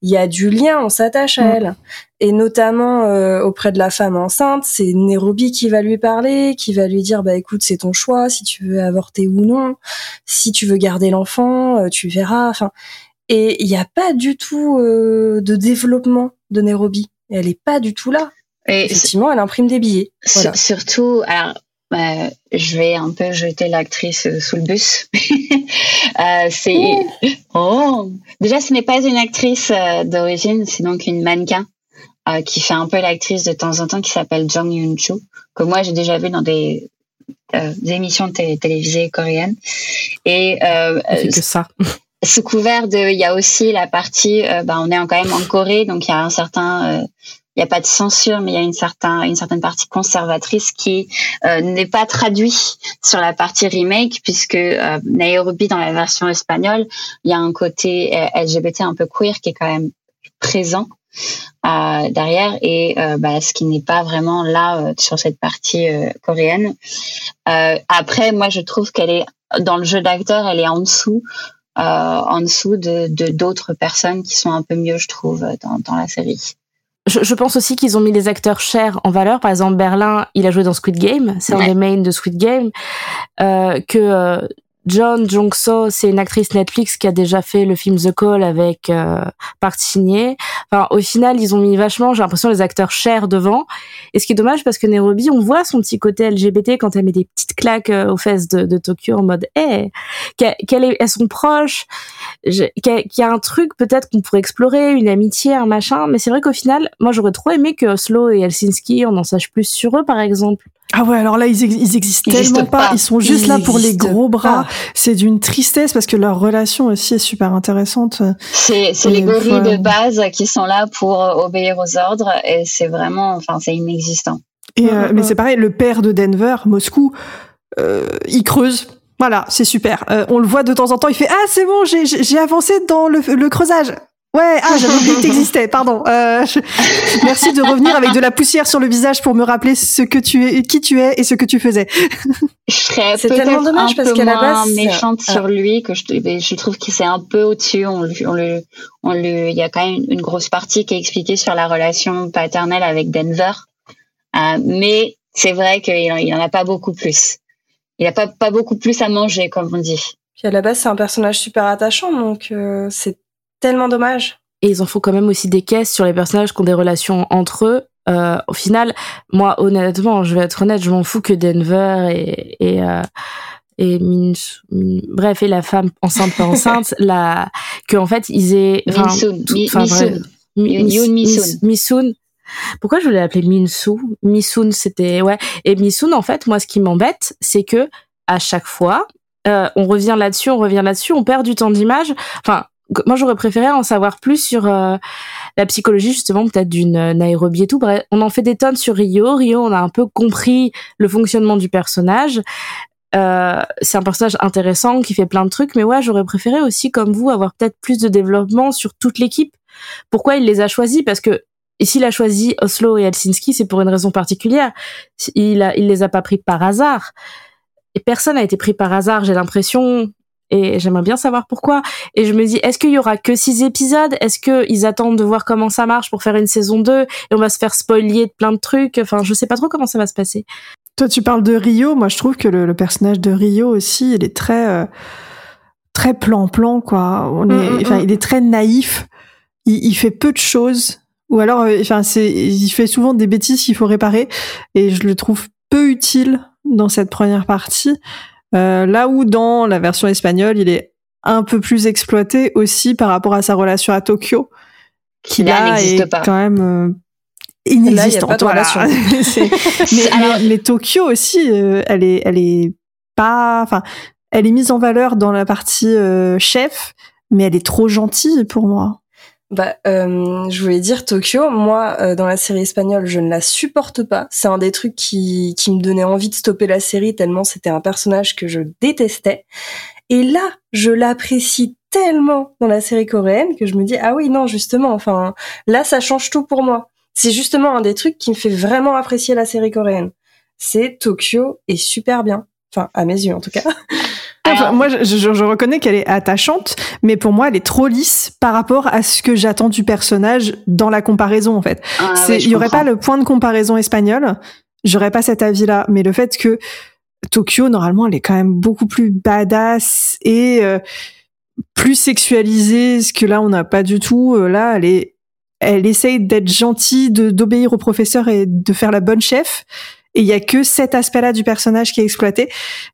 il y a du lien, on s'attache à mm. elle. Et notamment auprès de la femme enceinte, c'est Nairobi qui va lui parler, qui va lui dire bah écoute c'est ton choix si tu veux avorter ou non, si tu veux garder l'enfant, tu verras. Enfin, et il n'y a pas du tout euh, de développement de Nairobi. Elle est pas du tout là. Et Effectivement, elle imprime des billets. Surtout, alors, euh, je vais un peu jeter l'actrice sous le bus. euh, c'est oh. déjà, ce n'est pas une actrice euh, d'origine, c'est donc une mannequin euh, qui fait un peu l'actrice de temps en temps, qui s'appelle Jung Yoon Chu, que moi j'ai déjà vu dans des, des émissions télévisées coréennes. Et c'est que ça sous couvert de, il y a aussi la partie, euh, ben, on est quand même en Corée, donc il y a un certain, euh, il n'y a pas de censure, mais il y a une certaine, une certaine partie conservatrice qui euh, n'est pas traduite sur la partie remake, puisque Nairobi dans la version espagnole, il y a un côté LGBT un peu queer qui est quand même présent. Derrière et bah, ce qui n'est pas vraiment là sur cette partie coréenne. après, moi, je trouve qu'elle est dans le jeu d'acteur, elle est en dessous en dessous de d'autres personnes qui sont un peu mieux, je trouve, dans, dans la série. Je, je, pense aussi qu'ils ont mis les acteurs chers en valeur. Par exemple, Berlin, il a joué dans Squid Game, c'est un des mains de Squid Game. Euh, que euh, John Jong-so, c'est une actrice Netflix qui a déjà fait le film The Call avec euh, Park Enfin, au final, ils ont mis vachement, j'ai l'impression, les acteurs chers devant. Et ce qui est dommage parce que Nairobi, on voit son petit côté LGBT quand elle met des petites claques euh, aux fesses de, Tokyo en mode, eh, qu'elle est, elles sont proches, qu'il y a un truc peut-être qu'on pourrait explorer, une amitié, un machin. Mais c'est vrai qu'au final, moi, j'aurais trop aimé que Oslo et Helsinki, on en sache plus sur eux, par exemple. Ah ouais, alors là, ils, ils existent tellement pas. Ils sont juste là pour les gros bras. C'est d'une tristesse parce que leur relation aussi est super intéressante. C'est, c'est les gorilles de base qui sont là pour obéir aux ordres et c'est vraiment, enfin, c'est inexistant. Et, euh, mais c'est pareil, le père de Denver, Moscou, euh, il creuse. Voilà, c'est super. Euh, on le voit de temps en temps, il fait Ah, c'est bon, j'ai, j'ai avancé dans le, le creusage. Ouais, ah, j'avais oublié que t'existais, pardon. Euh, Merci de revenir avec de la poussière sur le visage pour me rappeler ce que tu es, qui tu es et ce que tu faisais. Je serais c'est tellement dommage parce qu'à la base méchante sur lui que je, je trouve que c'est un peu au-dessus. On, on le, on le, il y a quand même une grosse partie qui est expliquée sur la relation paternelle avec Denver, euh, mais c'est vrai qu'il il en a pas beaucoup plus. Il a pas pas beaucoup plus à manger, comme on dit. Puis à la base, c'est un personnage super attachant, donc euh, c'est tellement dommage. Et ils en font quand même aussi des caisses sur les personnages qui ont des relations entre eux. Euh, au final, moi, honnêtement, je vais être honnête, je m'en fous que Denver et et euh, et Min, bref et la femme enceinte pas enceinte, la que en fait ils aient Misun, Misun. Pourquoi je voulais l'appeler Minsu Misun, c'était ouais. Et Misun, en fait, moi, ce qui m'embête, c'est que à chaque fois, euh, on revient là-dessus, on revient là-dessus, on perd du temps d'image. Enfin, moi j'aurais préféré en savoir plus sur euh, la psychologie justement peut-être d'une euh, Nairobi et tout. Bref, on en fait des tonnes sur Rio. Rio, on a un peu compris le fonctionnement du personnage. Euh, c'est un personnage intéressant qui fait plein de trucs, mais ouais, j'aurais préféré aussi, comme vous, avoir peut-être plus de développement sur toute l'équipe. Pourquoi il les a choisis? Parce que s'il a choisi Oslo et Helsinki, c'est pour une raison particulière. Il a, il les a pas pris par hasard. Et personne n'a été pris par hasard, j'ai l'impression et j'aimerais bien savoir pourquoi. Et je me dis, est-ce qu'il y aura que six épisodes? Est-ce qu'ils attendent de voir comment ça marche pour faire une saison 2 et on va se faire spoiler de plein de trucs? Enfin, je sais pas trop comment ça va se passer. Toi, tu parles de Rio. Moi, je trouve que le, personnage de Rio aussi, il est très, euh, très plan-plan, quoi. On est, mm, mm, mm. il est très naïf. Il, il, fait peu de choses. Ou alors, euh, enfin, c'est, il fait souvent des bêtises qu'il faut réparer. Et je le trouve peu utile dans cette première partie. Euh, là où dans la version espagnole, il est un peu plus exploité aussi par rapport à sa relation à Tokyo, qui là, est pas. quand même euh, inexistante. mais, mais, Tokyo aussi, euh, elle est, elle est pas, enfin, elle est mise en valeur dans la partie chef, mais elle est trop gentille pour moi. Bah, euh, je voulais dire Tokyo. Moi, euh, dans la série espagnole, je ne la supporte pas. C'est un des trucs qui, qui me donnait envie de stopper la série tellement c'était un personnage que je détestais. Et là, je l'apprécie tellement dans la série coréenne que je me dis ah oui non justement. Enfin, là, ça change tout pour moi. C'est justement un des trucs qui me fait vraiment apprécier la série coréenne. C'est Tokyo est super bien. Enfin, à mes yeux en tout cas. moi, je, je, reconnais qu'elle est attachante, mais pour moi, elle est trop lisse par rapport à ce que j'attends du personnage dans la comparaison, en fait. Ah il y aurait pas le point de comparaison espagnol, j'aurais pas cet avis-là. Mais le fait que Tokyo, normalement, elle est quand même beaucoup plus badass et euh, plus sexualisée, ce que là, on n'a pas du tout. Euh, là, elle est, elle essaye d'être gentille, d'obéir au professeur et de faire la bonne chef et il y a que cet aspect-là du personnage qui est exploité.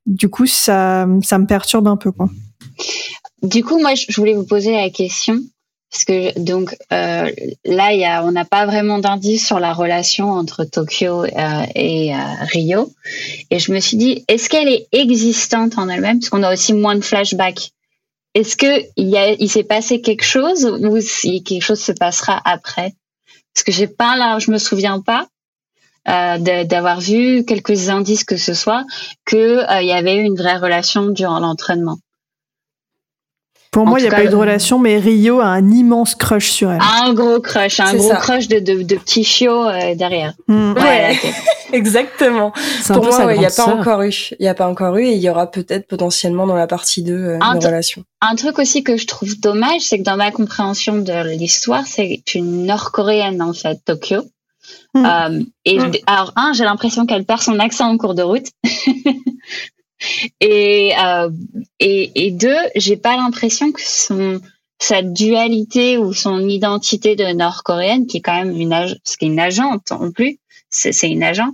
Du coup, ça, ça me perturbe un peu, quoi. Du coup, moi, je voulais vous poser la question parce que donc euh, là, y a, on n'a pas vraiment d'indice sur la relation entre Tokyo euh, et euh, Rio, et je me suis dit, est-ce qu'elle est existante en elle-même, parce qu'on a aussi moins de flashbacks. Est-ce que il y a, il s'est passé quelque chose ou si quelque chose se passera après? Parce que j'ai pas là, je me souviens pas. Euh, d'avoir vu quelques indices que ce soit que euh, il y avait une vraie relation durant l'entraînement. Pour moi, il n'y a pas eu de relation, mais Rio a un immense crush sur elle. Un gros crush, un gros crush de, de, de petits chiots euh, derrière. Hmm. Ouais, exactement. Pour moi, il n'y a pas encore eu. Il n'y a pas encore eu et il y aura peut-être potentiellement dans la partie 2 une relation. Un truc aussi que je trouve dommage, c'est que dans ma compréhension de l'histoire, c'est une nord-coréenne, en fait, Tokyo. Mm. Euh, et mm. alors un, j'ai l'impression qu'elle perd son accent en cours de route. et, euh, et et deux, j'ai pas l'impression que son sa dualité ou son identité de nord-coréenne, qui est quand même une ce qui est une agente en plus, c'est une agent,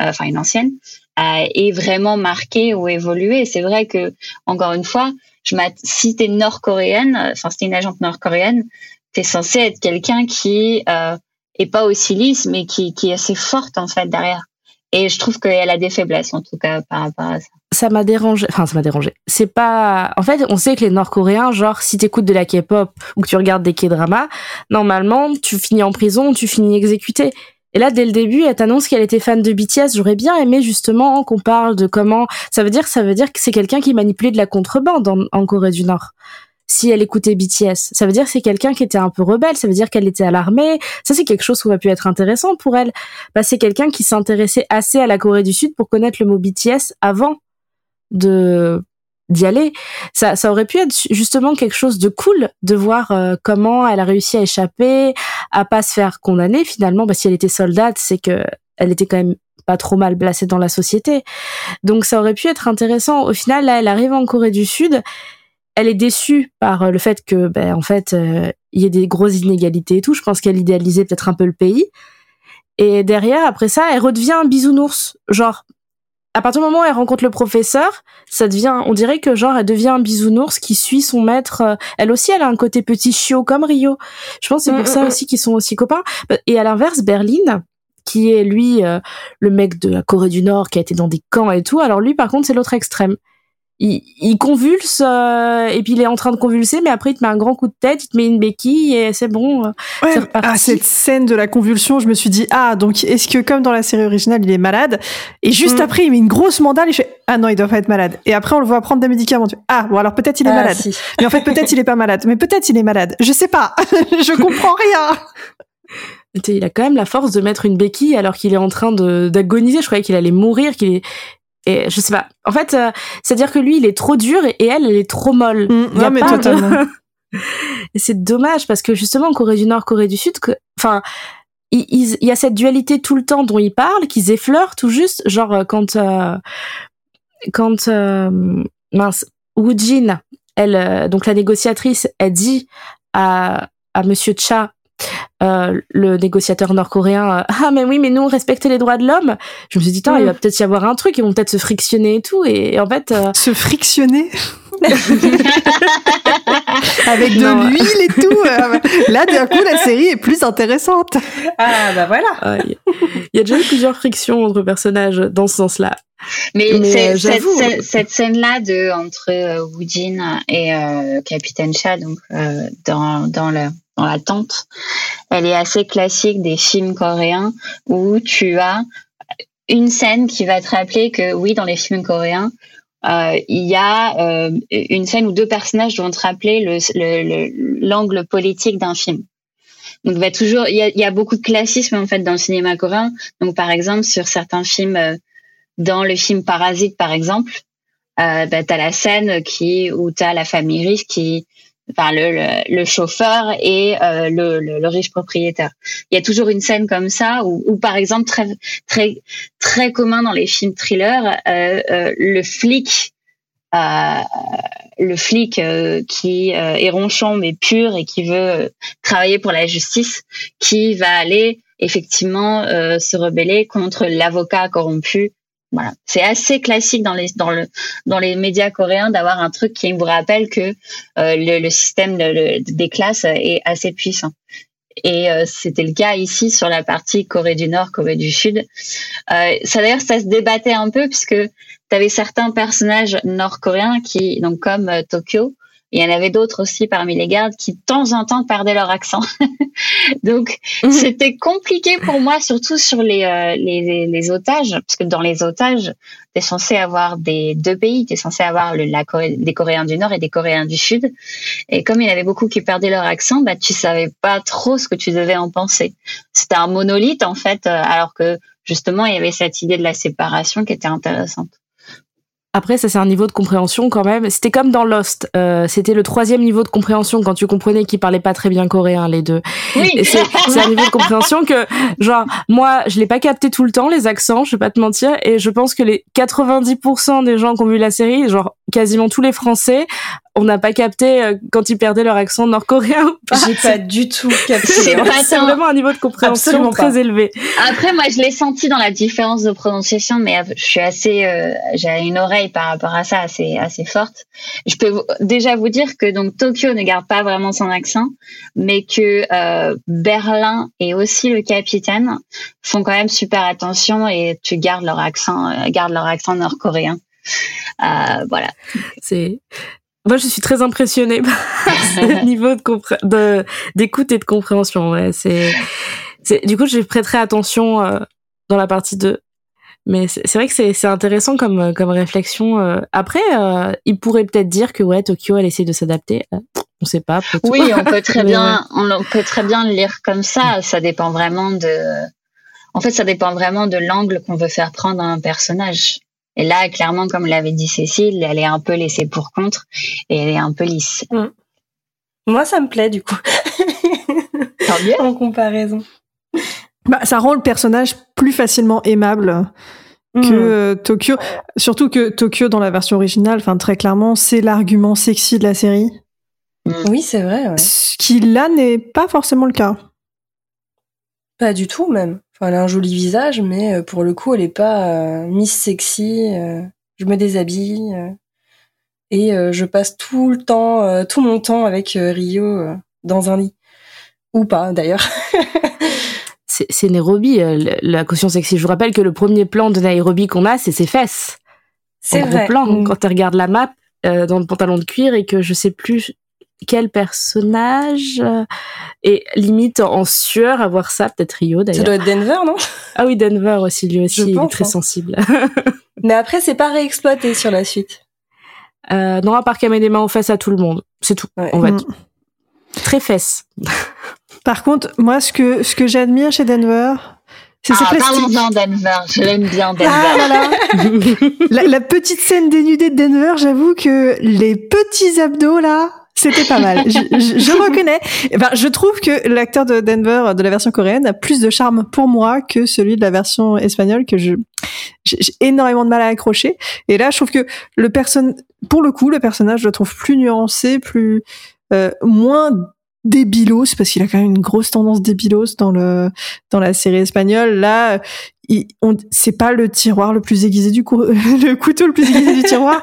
euh, enfin une ancienne, euh, est vraiment marquée ou évoluée. C'est vrai que encore une fois, je si t'es nord-coréenne, enfin si t'es une agente nord-coréenne, t'es censé être quelqu'un qui euh, et pas aussi lisse, mais qui, qui est assez forte en fait derrière. Et je trouve qu'elle a des faiblesses, en tout cas, par rapport à ça. Ça m'a dérangé. Enfin, ça m'a dérangé. C'est pas. En fait, on sait que les Nord-Coréens, genre, si t'écoutes de la K-pop ou que tu regardes des K-dramas, normalement, tu finis en prison, tu finis exécuté. Et là, dès le début, elle t'annonce qu'elle était fan de BTS. J'aurais bien aimé justement qu'on parle de comment. Ça veut dire, ça veut dire que c'est quelqu'un qui manipulait de la contrebande en, en Corée du Nord si elle écoutait BTS. Ça veut dire que c'est quelqu'un qui était un peu rebelle, ça veut dire qu'elle était à l'armée. Ça, c'est quelque chose qui aurait pu être intéressant pour elle. Bah, c'est quelqu'un qui s'intéressait assez à la Corée du Sud pour connaître le mot BTS avant de d'y aller. Ça, ça aurait pu être justement quelque chose de cool de voir euh, comment elle a réussi à échapper, à pas se faire condamner finalement. Bah, si elle était soldate, c'est que elle était quand même pas trop mal placée dans la société. Donc ça aurait pu être intéressant. Au final, là, elle arrive en Corée du Sud elle est déçue par euh, le fait que, ben, en fait, euh, il y ait des grosses inégalités et tout. Je pense qu'elle idéalisait peut-être un peu le pays. Et derrière, après ça, elle redevient un bisounours. Genre, à partir du moment où elle rencontre le professeur, ça devient, on dirait que genre, elle devient un bisounours qui suit son maître. Euh, elle aussi, elle a un côté petit chiot comme Rio. Je pense que c'est pour mm, ça mm, mm. aussi qu'ils sont aussi copains. Et à l'inverse, Berlin, qui est lui le mec de la Corée du Nord qui a été dans des camps et tout. Alors lui, par contre, c'est l'autre extrême il, convulse euh, et puis il est en train de convulser mais après il te met un grand coup de tête il te met une béquille et c'est bon euh, ouais, à cette scène de la convulsion je me suis dit ah donc est-ce que comme dans la série originale il est malade et juste mm. après il met une grosse mandale et je fais ah non il doit pas être malade. Et après on le voit prendre des médicaments ah bon alors peut-être il est ah, malade. mais en fait peut-être il est pas malade. Mais peut-être il est malade. Je sais pas. Je comprends rien. Il a quand même la force de mettre une béquille alors qu'il est en train d'agoniser. Je croyais qu'il allait mourir, qu'il est, et je sais pas. En fait, euh, c'est-à-dire que lui, il est trop dur et, elle, elle est trop molle. Mmh, non, mais totalement. et c'est dommage parce que justement, Corée du Nord, Corée du Sud, que, enfin, il, y a cette dualité tout le temps dont ils parlent, qu'ils effleurent tout juste. Genre euh, quand euh, quand euh, mince, Woojin, elle, donc la négociatrice, elle dit à à Monsieur Cha euh, le négociateur nord-coréen euh, ah mais oui mais nous on respecte les droits de l'homme. Je me suis dit il va peut-être y avoir un truc ils vont peut-être se frictionner et tout. Et, en fait euh, se frictionner? Avec de l'huile et tout là d'un coup la série est plus intéressante. Ah bah voilà. Il y a déjà eu plusieurs frictions entre personnages dans ce sens-là. Mais, cette, cette, scène-là de entre Woojin et Capitaine Cha, donc dans dans le dans la tente, elle est assez classique des films coréens où tu as une scène qui va te rappeler que oui, dans les films coréens, euh, il y a euh, une scène où deux personnages vont te rappeler l'angle le, politique d'un film. Donc, toujours, il y, a, y, a, beaucoup de classisme en fait dans le cinéma coréen. Donc, par exemple, sur certains films, euh, dans le film Parasite, par exemple, bah, t'as la scène qui où t'as la famille riche qui enfin le, le, chauffeur et euh, le, le, riche propriétaire. Il y a toujours une scène comme ça où, par exemple très très très commun dans les films thrillers, euh, euh, le flic le flic qui est ronchon mais pur et qui veut travailler pour la justice, qui va aller effectivement se rebeller contre l'avocat corrompu voilà, c'est assez classique dans les dans le dans les médias coréens d'avoir un truc qui vous rappelle que euh, le, le, système de, des classes est assez puissant. Et euh, c'était le cas ici sur la partie Corée du Nord, Corée du Sud. Euh, ça d'ailleurs, ça se débattait un peu puisque tu avais certains personnages nord-coréens qui, donc comme euh, Tokyo, il y en avait d'autres aussi parmi les gardes qui de temps en temps perdaient leur accent. Donc mhm. c'était compliqué pour moi, surtout sur les, euh, les, les, otages, parce que dans les otages, tu es censé avoir des deux pays, tu es censé avoir le, la Corée, des Coréens du Nord et des Coréens du Sud. Et comme il y en avait beaucoup qui perdaient leur accent, bah tu savais pas trop ce que tu devais en penser. C'était un monolithe en fait, euh, alors que justement il y avait cette idée de la séparation qui était intéressante. Après, ça c'est un niveau de compréhension quand même. C'était comme dans Lost. Euh, c'était le troisième niveau de compréhension quand tu comprenais qu'ils parlaient pas très bien coréen les deux. Oui. C'est un niveau de compréhension que, genre, moi, je l'ai pas capté tout le temps les accents. Je vais pas te mentir. Et je pense que les 90% des gens qui ont vu la série, genre quasiment tous les Français, on n'a pas capté euh, quand ils perdaient leur accent nord-coréen. J'ai pas du tout capté. C'est vraiment un niveau de compréhension Absolument très pas. élevé. Après, moi, je l'ai senti dans la différence de prononciation, mais je suis assez, euh, j'ai une oreille par rapport à ça assez, assez forte. Je peux vous- déjà vous dire que donc Tokyo ne garde pas vraiment son accent, mais que euh, Berlin et aussi le capitaine font quand même super attention et tu gardes leur accent, euh, gardent leur accent nord-coréen. Euh, voilà. C'est moi, je suis très impressionnée par ce niveau de d'écoute et de compréhension. Ouais, c'est du coup, je prêterai attention euh, dans la partie 2. Mais c'est vrai que c'est intéressant comme comme réflexion. euh. Après, euh, il pourrait peut-être dire que ouais, Tokyo, elle essaie de s'adapter. Euh, On sait pas. Oui, on peut très bien, on peut très bien le lire comme ça. Ça dépend vraiment de, en fait, ça dépend vraiment de l'angle qu'on veut faire prendre à un personnage. Et là, clairement, comme l'avait dit Cécile, elle est un peu laissée pour contre et elle est un peu lisse. Moi, ça me plaît du coup, Tant mieux. en comparaison. Bah, ça rend le personnage plus facilement aimable que Mhm. euh, Tokyo. Surtout que Tokyo, dans la version originale, enfin très clairement, c'est l'argument sexy de la série. Oui, c'est vrai. ouais. Ce qui là n'est pas forcément le cas. Pas du tout même. Enfin, elle a un joli visage, mais euh, pour le coup, elle est pas euh, Miss Sexy. euh, je me déshabille euh, et euh, je passe tout le temps, euh, tout mon temps avec Rio euh, dans un lit ou pas d'ailleurs. C'est Nairobi, euh, la- caution sexy. Je vous rappelle que le premier plan de Nairobi qu'on a, c'est ses fesses. C'est gros vrai. plan, Mm. quand tu regardes la map euh, dans le pantalon de cuir et que je sais plus quel personnage euh, est limite en sueur à voir ça, peut-être Rio Ça d'ailleurs. doit être Denver, non? Ah oui, Denver aussi, lui aussi, il est très hein. sensible. Mais après, c'est pas réexploité sur la suite. Euh, non, à part qu'elle met des mains aux fesses à tout le monde, c'est tout. Ouais. On va Mm. dire. Très fesses. Par contre, moi, ce que, ce que j'admire chez Denver, c'est Ah, parlons-en Denver. Je l'aime bien, Denver. Ah là là. la, la petite scène dénudée de Denver, j'avoue que les petits abdos là, c'était pas mal. Je, je- je reconnais. Ben, je trouve que l'acteur de Denver de la version coréenne a plus de charme pour moi que celui de la version espagnole que je j'ai énormément de mal à accrocher. Et là, je trouve que le person, pour le coup, le personnage, je le trouve plus nuancé, plus euh, moins débilos parce qu'il a quand même une grosse tendance débilos dans le dans la série espagnole. Là, c'est pas le tiroir le plus aiguisé du cou- le couteau le plus aiguisé du tiroir,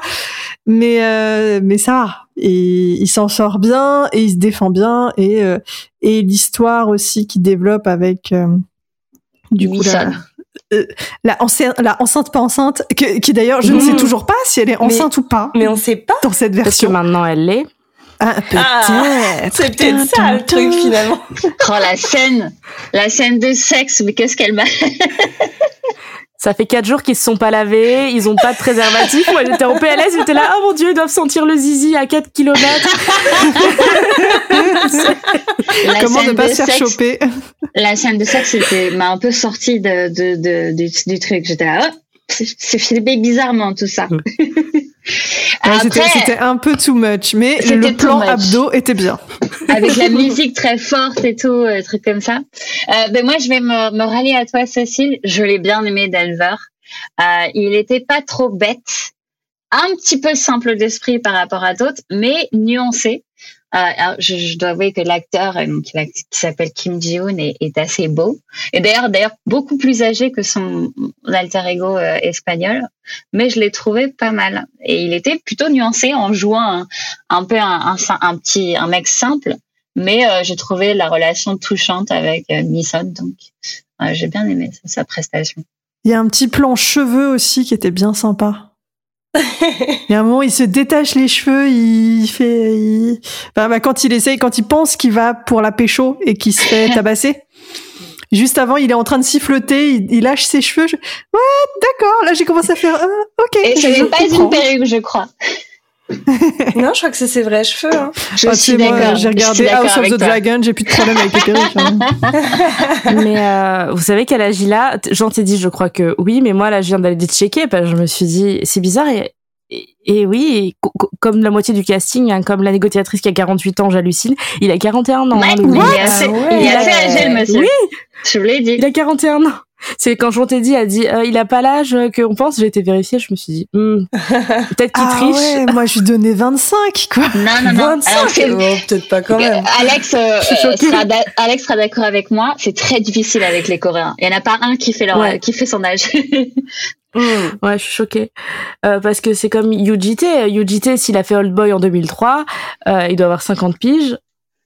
mais euh, mais ça va. Et il s'en sort bien et il se défend bien et euh, et l'histoire aussi qui développe avec euh, du coup la, euh, la, enceinte, la enceinte pas enceinte que- qui d'ailleurs je ne Mhm. sais toujours pas si elle est enceinte ou pas Mais on sait pas. dans cette Parce que version. maintenant elle l'est. Ah, peut-être. Ah, C'est peut-être ça le truc finalement. Oh, la scène, la scène de sexe, mais qu'est-ce qu'elle m'a. Ça fait quatre jours qu'ils se sont pas lavés, ils ont pas de préservatif. Moi, j'étais en PLS, j'étais là, oh mon dieu, ils doivent sentir le zizi à 4 kilomètres. La Comment scène ne pas de se faire choper La scène de sexe, c'était m'a un peu sorti de, de, de, du, du truc. J'étais là, oh, c'est filmé bizarrement tout ça. Ouais, c'était- Après, C'était un peu too much, mais le plan abdo était bien. avec la musique très forte et tout, euh, truc comme ça. Euh, ben moi, je vais me, me rallier à toi, Cécile. Je l'ai bien aimé, Denver. Euh, il était pas trop bête, un petit peu simple d'esprit par rapport à d'autres, mais nuancé. Euh, alors, je, je dois avouer que l'acteur, euh, qui, s'appelle Kim Ji-hoon, est, est assez beau. Et d'ailleurs, d'ailleurs, beaucoup plus âgé que son alter ego euh, espagnol. Mais je l'ai trouvé pas mal. Et il était plutôt nuancé en jouant un, peu un, un, petit, un mec simple. Mais euh, j'ai trouvé la relation touchante avec euh, Nissan. Donc, euh, j'ai bien aimé sa prestation. Il y a un petit plan cheveux aussi qui était bien sympa. Il y a un moment, il se détache les cheveux, il fait, il- Enfin, bah, quand il essaye, quand il pense qu'il va pour la pécho et qu'il se fait tabasser. Juste avant, il est en train de siffloter, il, il lâche ses cheveux. je- Ouais, d'accord. Là, j'ai commencé à faire. euh, ok. Et ce je n'est pas comprends. une perruque, je crois. non, je crois que c'est ses vrais cheveux. Hein. Je Ah, suis moi, d'accord. J'ai Je suis regardé House of the toi. Dragon, j'ai plus de problème avec les perruques. hein. mais euh, vous savez quel âge il a Jean t'ai dit, je crois que oui, mais moi là, je viens d'aller checker, parce que je me suis dit, c'est bizarre. Et, et, et oui, et comme la moitié du casting, hein, comme la négociatrice qui a ouais, ans, j'hallucine, il a 41 ans. Ouais, hein, mais il assez, Ah ouais. il est assez âgé, le monsieur. Oui. Je vous l'ai dit. Il a 41 ans. C'est quand Chantédi a dit euh, il a pas l'âge qu'on pense, j'ai été vérifiée, je me suis dit hmm, peut-être qu'il Ah triche. ouais, moi je lui donnais 25, quoi. Non, non, non. 25, Alors, c'est- oh, peut-être pas quand même. Alex, euh, suis euh, sera Alex sera d'accord avec moi. C'est très difficile avec les Coréens. Il y en a pas un qui fait leur, Ouais. qui fait son âge. Hmm. Ouais, je suis choquée. Euh, parce que c'est comme UJT. UJT, s'il a fait Old Boy en 2003, euh, il doit avoir 50 piges.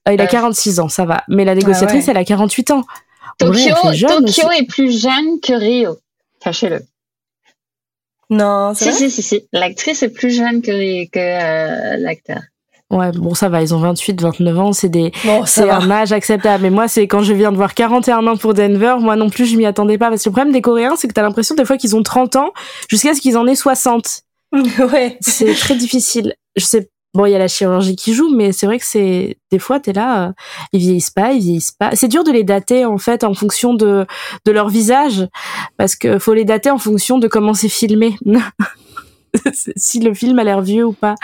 Euh, il a Ouais. 46 ans, ça va. Mais la négociatrice, ouais. elle a 48 ans. Tokyo, jeune Tokyo est plus jeune que Rio. Sachez-le. Non, c'est Si, si, si, si. L'actrice est plus jeune que, que euh, l'acteur. Ouais, bon, ça va, ils ont 28, 29 ans, c'est des, Bon, c'est un âge acceptable. Mais moi, c'est quand je viens de voir 41 ans pour Denver, moi non plus, je m'y attendais pas. Parce que le problème des Coréens, c'est que t'as l'impression des fois qu'ils ont 30 ans jusqu'à ce qu'ils en aient 60. ouais. C'est très difficile. Je sais, bon, il y a la chirurgie qui joue, mais c'est vrai que c'est, des fois, t'es là, euh, ils vieillissent pas, ils vieillissent pas. C'est dur de les dater, en fait, en fonction de, de leur visage. Parce que faut les dater en fonction de comment c'est filmé. si le film a l'air vieux ou pas.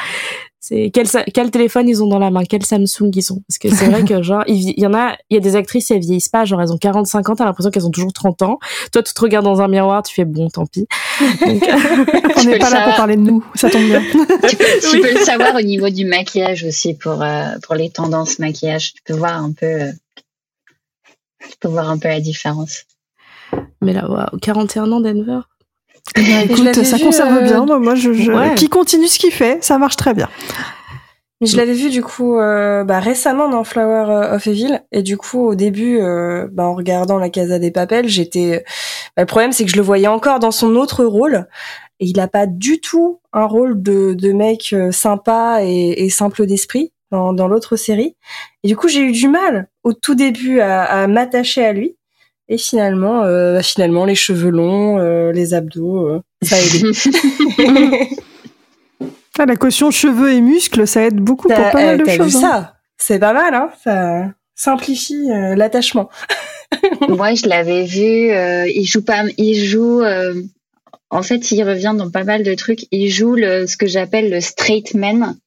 C'est quel, téléphone ils ont dans la main, quel Samsung ils ont. Parce que c'est vrai que genre, il, y en a, il y a des actrices, elles vieillissent pas, genre elles ont 45 ans, t'as l'impression qu'elles ont toujours 30 ans. Toi, tu te regardes dans un miroir, tu fais bon, tant pis. Donc, On n'est pas là pour parler de nous, ça tombe bien. Tu peux, tu Oui. peux le savoir au niveau du maquillage aussi pour, euh, pour les tendances maquillage. Tu peux voir un peu, euh, tu peux voir un peu la différence. mais là, waouh, 41 ans Denver? Eh écoute, ça vu, conserve euh, bien. Moi, je, je- Ouais. qui continue ce qu'il fait, ça marche très bien. Mais je l'avais vu du coup euh, bah, récemment dans Flower euh, of Evil et du coup au début euh, bah, en regardant la Casa des Papel j'étais bah, le problème c'est que je le voyais encore dans son autre rôle et il a pas du tout un rôle de, de mec euh, sympa et, et simple d'esprit dans, dans l'autre série et du coup j'ai eu du mal au tout début à, à m'attacher à lui et finalement euh, bah, finalement les cheveux longs euh, les abdos euh, ça a aidé Ah, la caution cheveux et muscles, ça aide beaucoup pour pas mal de t'as vu choses. hein. ça? C'est pas mal, hein Ça simplifie euh, l'attachement. Moi, je l'avais vu. euh, il joue pas. Il joue. euh, en fait, il revient dans pas mal de trucs. Il joue le, ce que j'appelle le straight man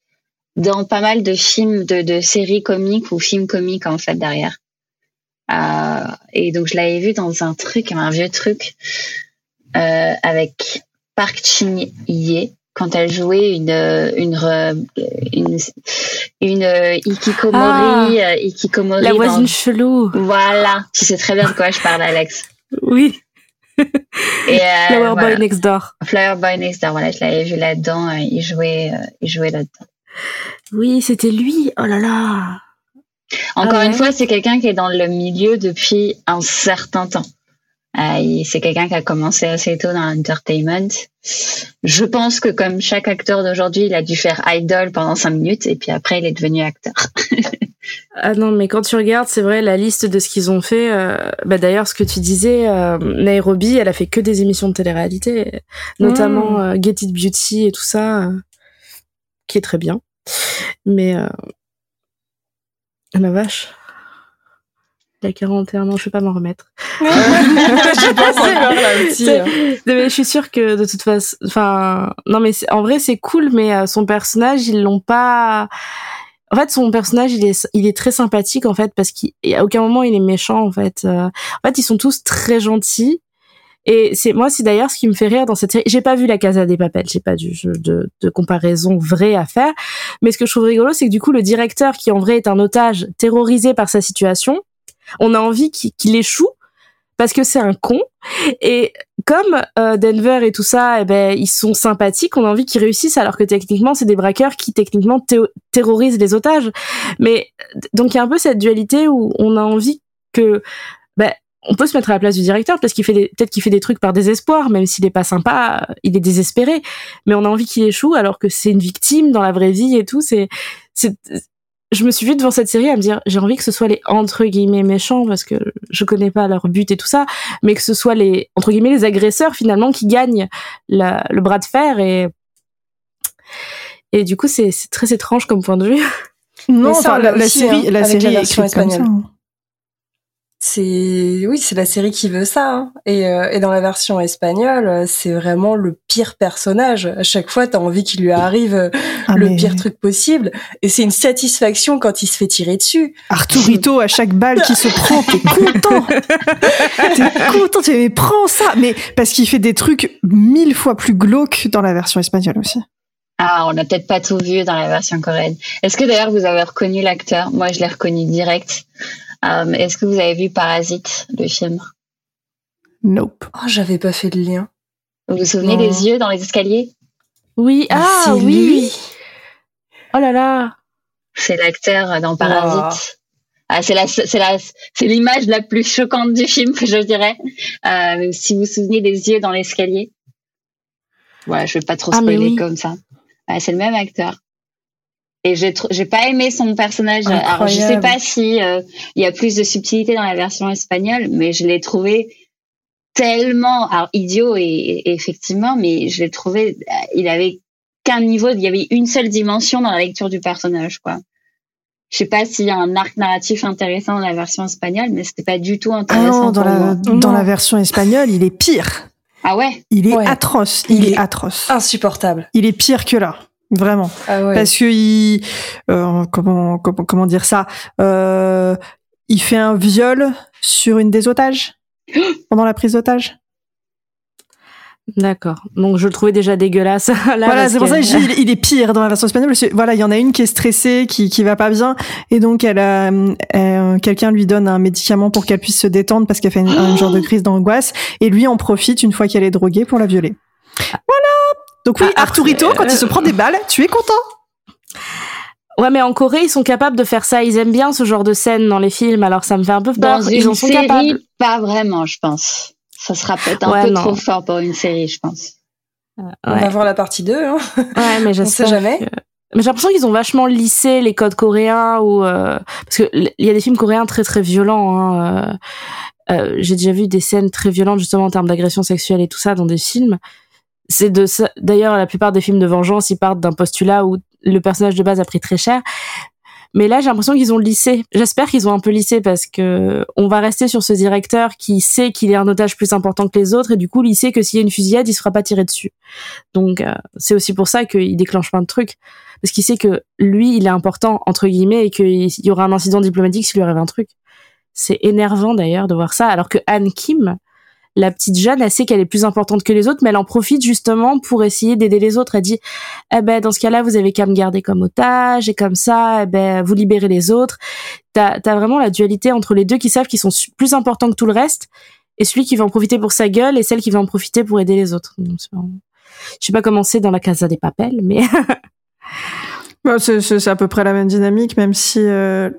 dans pas mal de films, de, de séries comiques ou films comiques en fait derrière. Euh, et donc, je l'avais vu dans un truc, un vieux truc euh, avec Park Chin Hye quand elle jouait une une re- une, une, euh, hikikomori, euh, hikikomori La dans- voisine chelou. voilà, tu sais très bien de quoi je parle, Alex. Oui, Et euh, Flower voilà. Boy Next Door. Flower Boy Next Door, voilà, je l'avais vu là-dedans. il jouait, il jouait là-dedans. Oui, c'était lui. Oh là là. Encore Ah une fois, c'est quelqu'un qui est dans le milieu depuis un certain temps. Euh, c'est quelqu'un qui a commencé assez tôt dans l'entertainment. Je pense que comme chaque acteur d'aujourd'hui, il a dû faire idol pendant cinq minutes et puis après, il est devenu acteur. Ah non, mais quand tu regardes, c'est vrai, la liste de ce qu'ils ont fait. euh, bah d'ailleurs, ce que tu disais, euh, Nairobi, elle a fait que des émissions de télé-réalité, notamment euh, Get It Beauty et tout ça, qui est très bien. Mais la vache. Il a 41 ans, je vais pas m'en remettre. J'ai pensé voir là aussi. Hein. Mais je suis sûre que de toute façon, enfin, non mais en vrai c'est cool, mais euh, son personnage ils l'ont pas. En fait, son personnage il est il est très sympathique en fait parce qu'à aucun moment il est méchant en fait. Euh, en fait, ils sont tous très gentils. Et c'est moi, c'est d'ailleurs ce qui me fait rire dans cette série. J'ai pas vu la Casa des Papels, j'ai pas du jeu de, de comparaison vraie à faire. Mais ce que je trouve rigolo, c'est que du coup, le directeur, qui en vrai est un otage terrorisé par sa situation, on a envie qu'il qu'il échoue parce que c'est un con. Et comme euh, Denver et tout ça, eh ben ils sont sympathiques, on a envie qu'ils réussissent, alors que techniquement c'est des braqueurs qui techniquement terrorisent les otages. Mais donc il y a un peu cette dualité où on a envie que ben on peut se mettre à la place du directeur parce qu'il fait des- peut-être qu'il fait des trucs par désespoir, même s'il est pas sympa, il est désespéré. Mais on a envie qu'il échoue alors que c'est une victime dans la vraie vie et tout. C'est c'est je me suis vue devant cette série à me dire j'ai envie que ce soit les entre guillemets méchants parce que je connais pas leur but et tout ça mais que ce soit les entre guillemets les agresseurs finalement qui gagnent la- le bras de fer et et du coup c'est c'est très étrange comme point de vue Non, ça, enfin, la, l'a série, hein, la série la est écrite comme ça. C'est oui, c'est la série qui veut ça. Hein. Et, euh, et dans la version espagnole, c'est vraiment le pire personnage. À chaque fois, t'as envie qu'il lui arrive euh, Ah, le mais- pire truc possible. Et c'est une satisfaction quand il se fait tirer dessus. Arturito, à chaque balle qui se prend, t'es content. t'es content, tu dis, mais prends ça. Mais parce qu'il fait des trucs mille fois plus glauques dans la version espagnole aussi. Ah, on n'a peut-être pas tout vu dans la version coréenne. Est-ce que d'ailleurs vous avez reconnu l'acteur? Moi, je l'ai reconnu direct. Euh, Est-ce que vous avez vu Parasite, le film? Nope. Oh, j'avais pas fait le lien. Vous vous souvenez Non. des yeux dans les escaliers? Oui, Ah, ah oui. lui Oh là là. C'est l'acteur dans Parasite. Ah, c'est la, c'est la, c'est l'image la plus choquante du film, je dirais. Euh, si vous vous souvenez des yeux dans l'escalier. Voilà, je vais pas trop Ah, spoiler oui. comme ça. Ah, c'est le même acteur. Et j'ai, j'ai pas aimé son personnage. Alors, je sais Incroyable. pas si euh, il y a plus de subtilité dans la version espagnole, mais je l'ai trouvé tellement, alors idiot et, et effectivement, mais je l'ai trouvé, euh, il avait qu'un niveau, il y avait une seule dimension dans la lecture du personnage, quoi. Je sais pas s'il y a un arc narratif intéressant dans la version espagnole, mais c'était pas du tout Ah intéressant non, dans pour la, moi. dans Non. la version espagnole, il est pire. Ah ouais? Il est Ouais. atroce. Il, Il est est- atroce. Insupportable. Il est pire que là. Vraiment. Ah ouais. Parce que il, euh, comment, comment, comment dire ça? Euh, il fait un viol sur une des otages? pendant la prise d'otage? D'accord. Donc je le trouvais déjà dégueulasse. Là, voilà, c'est pour ça que il, il est pire dans la version espagnole. parce que, voilà, il y en a une qui est stressée, qui qui va pas bien, et donc elle a, euh, quelqu'un lui donne un médicament pour qu'elle puisse se détendre parce qu'elle fait une, un genre de crise d'angoisse, et lui en profite une fois qu'elle est droguée pour la violer. Voilà. Donc oui, Ah, Arturito, quand il se prend des balles, tu es content. Ouais, mais en Corée, ils sont capables de faire ça. Ils aiment bien ce genre de scène dans les films. Alors ça me fait un peu peur. Dans Ils une en sont série, capables. pas vraiment, je pense. Ça sera peut-être un Ouais, peu non. trop fort pour une série, je pense. On Ouais, va voir la partie 2. Hein. ouais mais On j'espère. sait jamais. que- Mais j'ai l'impression qu'ils ont vachement lissé les codes coréens ou euh, parce que il y a des films coréens très très violents. Hein, euh, euh, j'ai déjà vu des scènes très violentes justement en termes d'agression sexuelle et tout ça dans des films. C'est de. D'ailleurs, la plupart des films de vengeance, ils partent d'un postulat où le personnage de base a pris très cher. Mais là, j'ai l'impression qu'ils ont lissé. J'espère qu'ils ont un peu lissé parce que on va rester sur ce directeur qui sait qu'il est un otage plus important que les autres et du coup, il sait que s'il y a une fusillade, il se fera pas tirer dessus. Donc, euh, c'est aussi pour ça qu'il déclenche plein de trucs parce qu'il sait que lui, il est important entre guillemets et qu'il y aura un incident diplomatique s'il lui arrive un truc. C'est énervant d'ailleurs de voir ça, alors que Anne Kim, la petite jeune, elle sait qu'elle est plus importante que les autres, mais elle en profite justement pour essayer d'aider les autres. Elle dit, eh ben dans ce cas-là, vous avez qu'à me garder comme otage et comme ça, eh ben vous libérez les autres. T'as as vraiment la dualité entre les deux qui savent qu'ils sont plus importants que tout le reste et celui qui va en profiter pour sa gueule et celle qui va en profiter pour aider les autres. Je sais pas comment c'est dans la Casa des Papels, mais Bah, c'est c'est- c'est à peu près la même dynamique, même si euh,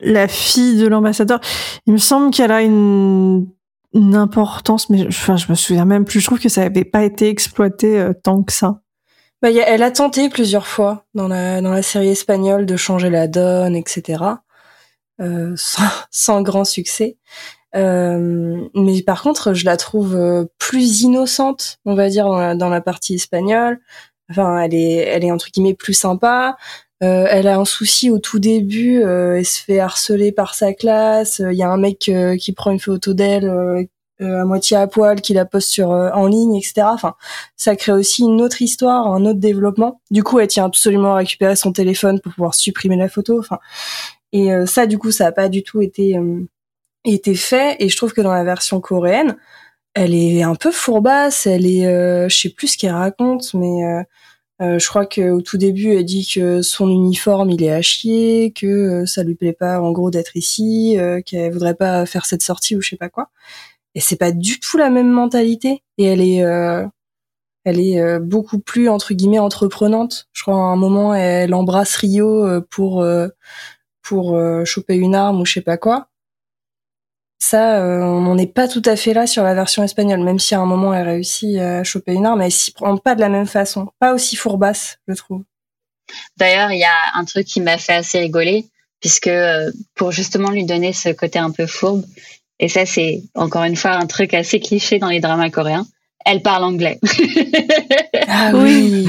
la fille de l'ambassadeur, il me semble qu'elle a une, une importance, mais enfin, je me souviens même plus. Je trouve que ça avait pas été exploité euh, tant que ça. Bah, elle a tenté plusieurs fois dans la, dans la série espagnole de changer la donne, etc. Euh, sans, grand succès. Euh, mais par contre, je la trouve plus innocente, on va dire, dans la, dans la partie espagnole. Enfin, elle est, elle est entre guillemets plus sympa. Euh, elle a un souci au tout début. euh, elle se fait harceler par sa classe. Il y a un mec euh, qui prend une photo d'elle euh, euh, à moitié à poil, qui la poste sur euh, en ligne, etc. Enfin, ça crée aussi une autre histoire, un autre développement. Du coup, elle tient absolument à récupérer son téléphone pour pouvoir supprimer la photo. Enfin, et euh, ça, du coup, ça a pas du tout été euh, été fait. Et je trouve que dans la version coréenne, elle est un peu fourbasse. Elle est, euh, je sais plus ce qu'elle raconte, mais euh, je crois qu'au tout début, elle dit que son uniforme, il est à chier, que euh, ça lui plaît pas, en gros, d'être ici, euh, qu'elle voudrait pas faire cette sortie ou je sais pas quoi. Et c'est pas du tout la même mentalité. Et elle est, euh, elle est euh, beaucoup plus entre guillemets entreprenante. Je crois à un moment, elle embrasse Rio euh, pour pour choper une arme ou je sais pas quoi. Ça, euh, on n'en est pas tout à fait là sur la version espagnole, même si à un moment elle réussit à choper une arme, elle s'y prend pas de la même façon, pas aussi fourbasse, je trouve. D'ailleurs, il y a un truc qui m'a fait assez rigoler, puisque euh, pour justement lui donner ce côté un peu fourbe, et ça c'est encore une fois un truc assez cliché dans les dramas coréens, elle parle anglais. Ah oui.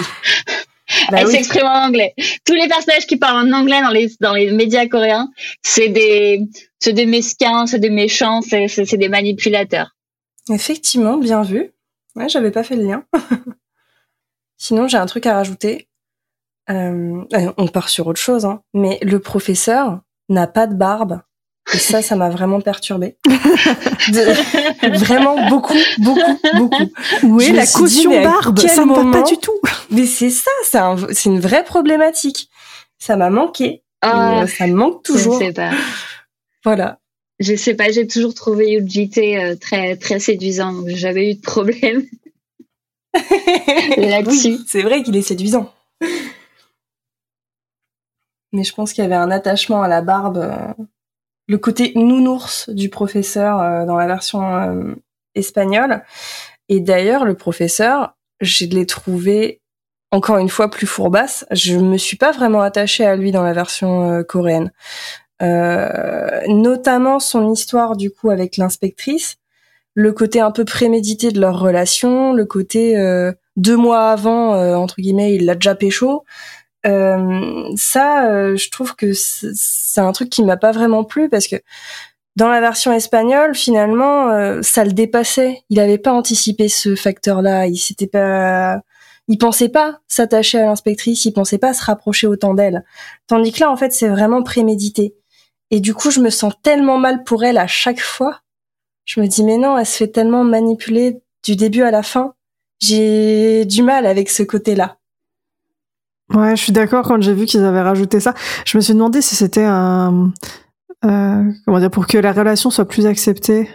Bah elle s'exprime en anglais. Tous les personnages qui parlent en anglais dans les dans les médias coréens, c'est des c'est des mesquins, c'est des méchants, c'est c'est des manipulateurs. Effectivement, bien vu. Ouais, j'avais pas fait le lien. Sinon, j'ai un truc à rajouter. Euh, on part sur autre chose, hein. mais le professeur n'a pas de barbe. Et ça, ça m'a vraiment perturbé. vraiment beaucoup, beaucoup, beaucoup. Où est la caution barbe? Ça me pas du tout. Mais c'est ça, c'est une vraie problématique. Ça m'a manqué. Ah, euh, ça me manque toujours. Je sais pas. Voilà. Je sais pas, j'ai toujours trouvé UGT euh, très très séduisant, donc jamais eu de problème là-dessus. c'est vrai qu'il est séduisant. Mais je pense qu'il y avait un attachement à la barbe, euh, le côté nounours du professeur euh, dans la version espagnole. Et d'ailleurs, le professeur, je l'ai trouvé encore une fois plus fourbasse. Je me suis pas vraiment attachée à lui dans la version coréenne. Euh, notamment son histoire du coup avec l'inspectrice, le côté un peu prémédité de leur relation, le côté euh, deux mois avant euh, entre guillemets il l'a déjà pécho. Ça, je trouve que c'est un truc qui m'a pas vraiment plu parce que dans la version espagnole, finalement, ça le dépassait. Il avait pas anticipé ce facteur-là. Il s'était pas, il pensait pas s'attacher à l'inspectrice. Il pensait pas se rapprocher autant d'elle. Tandis que là, en fait, c'est vraiment prémédité. Et du coup, je me sens tellement mal pour elle à chaque fois. Je me dis, mais non, elle se fait tellement manipuler du début à la fin. J'ai du mal avec ce côté-là. Ouais, je suis d'accord quand j'ai vu qu'ils avaient rajouté ça. Je me suis demandé si c'était un, euh, comment dire, pour que la relation soit plus acceptée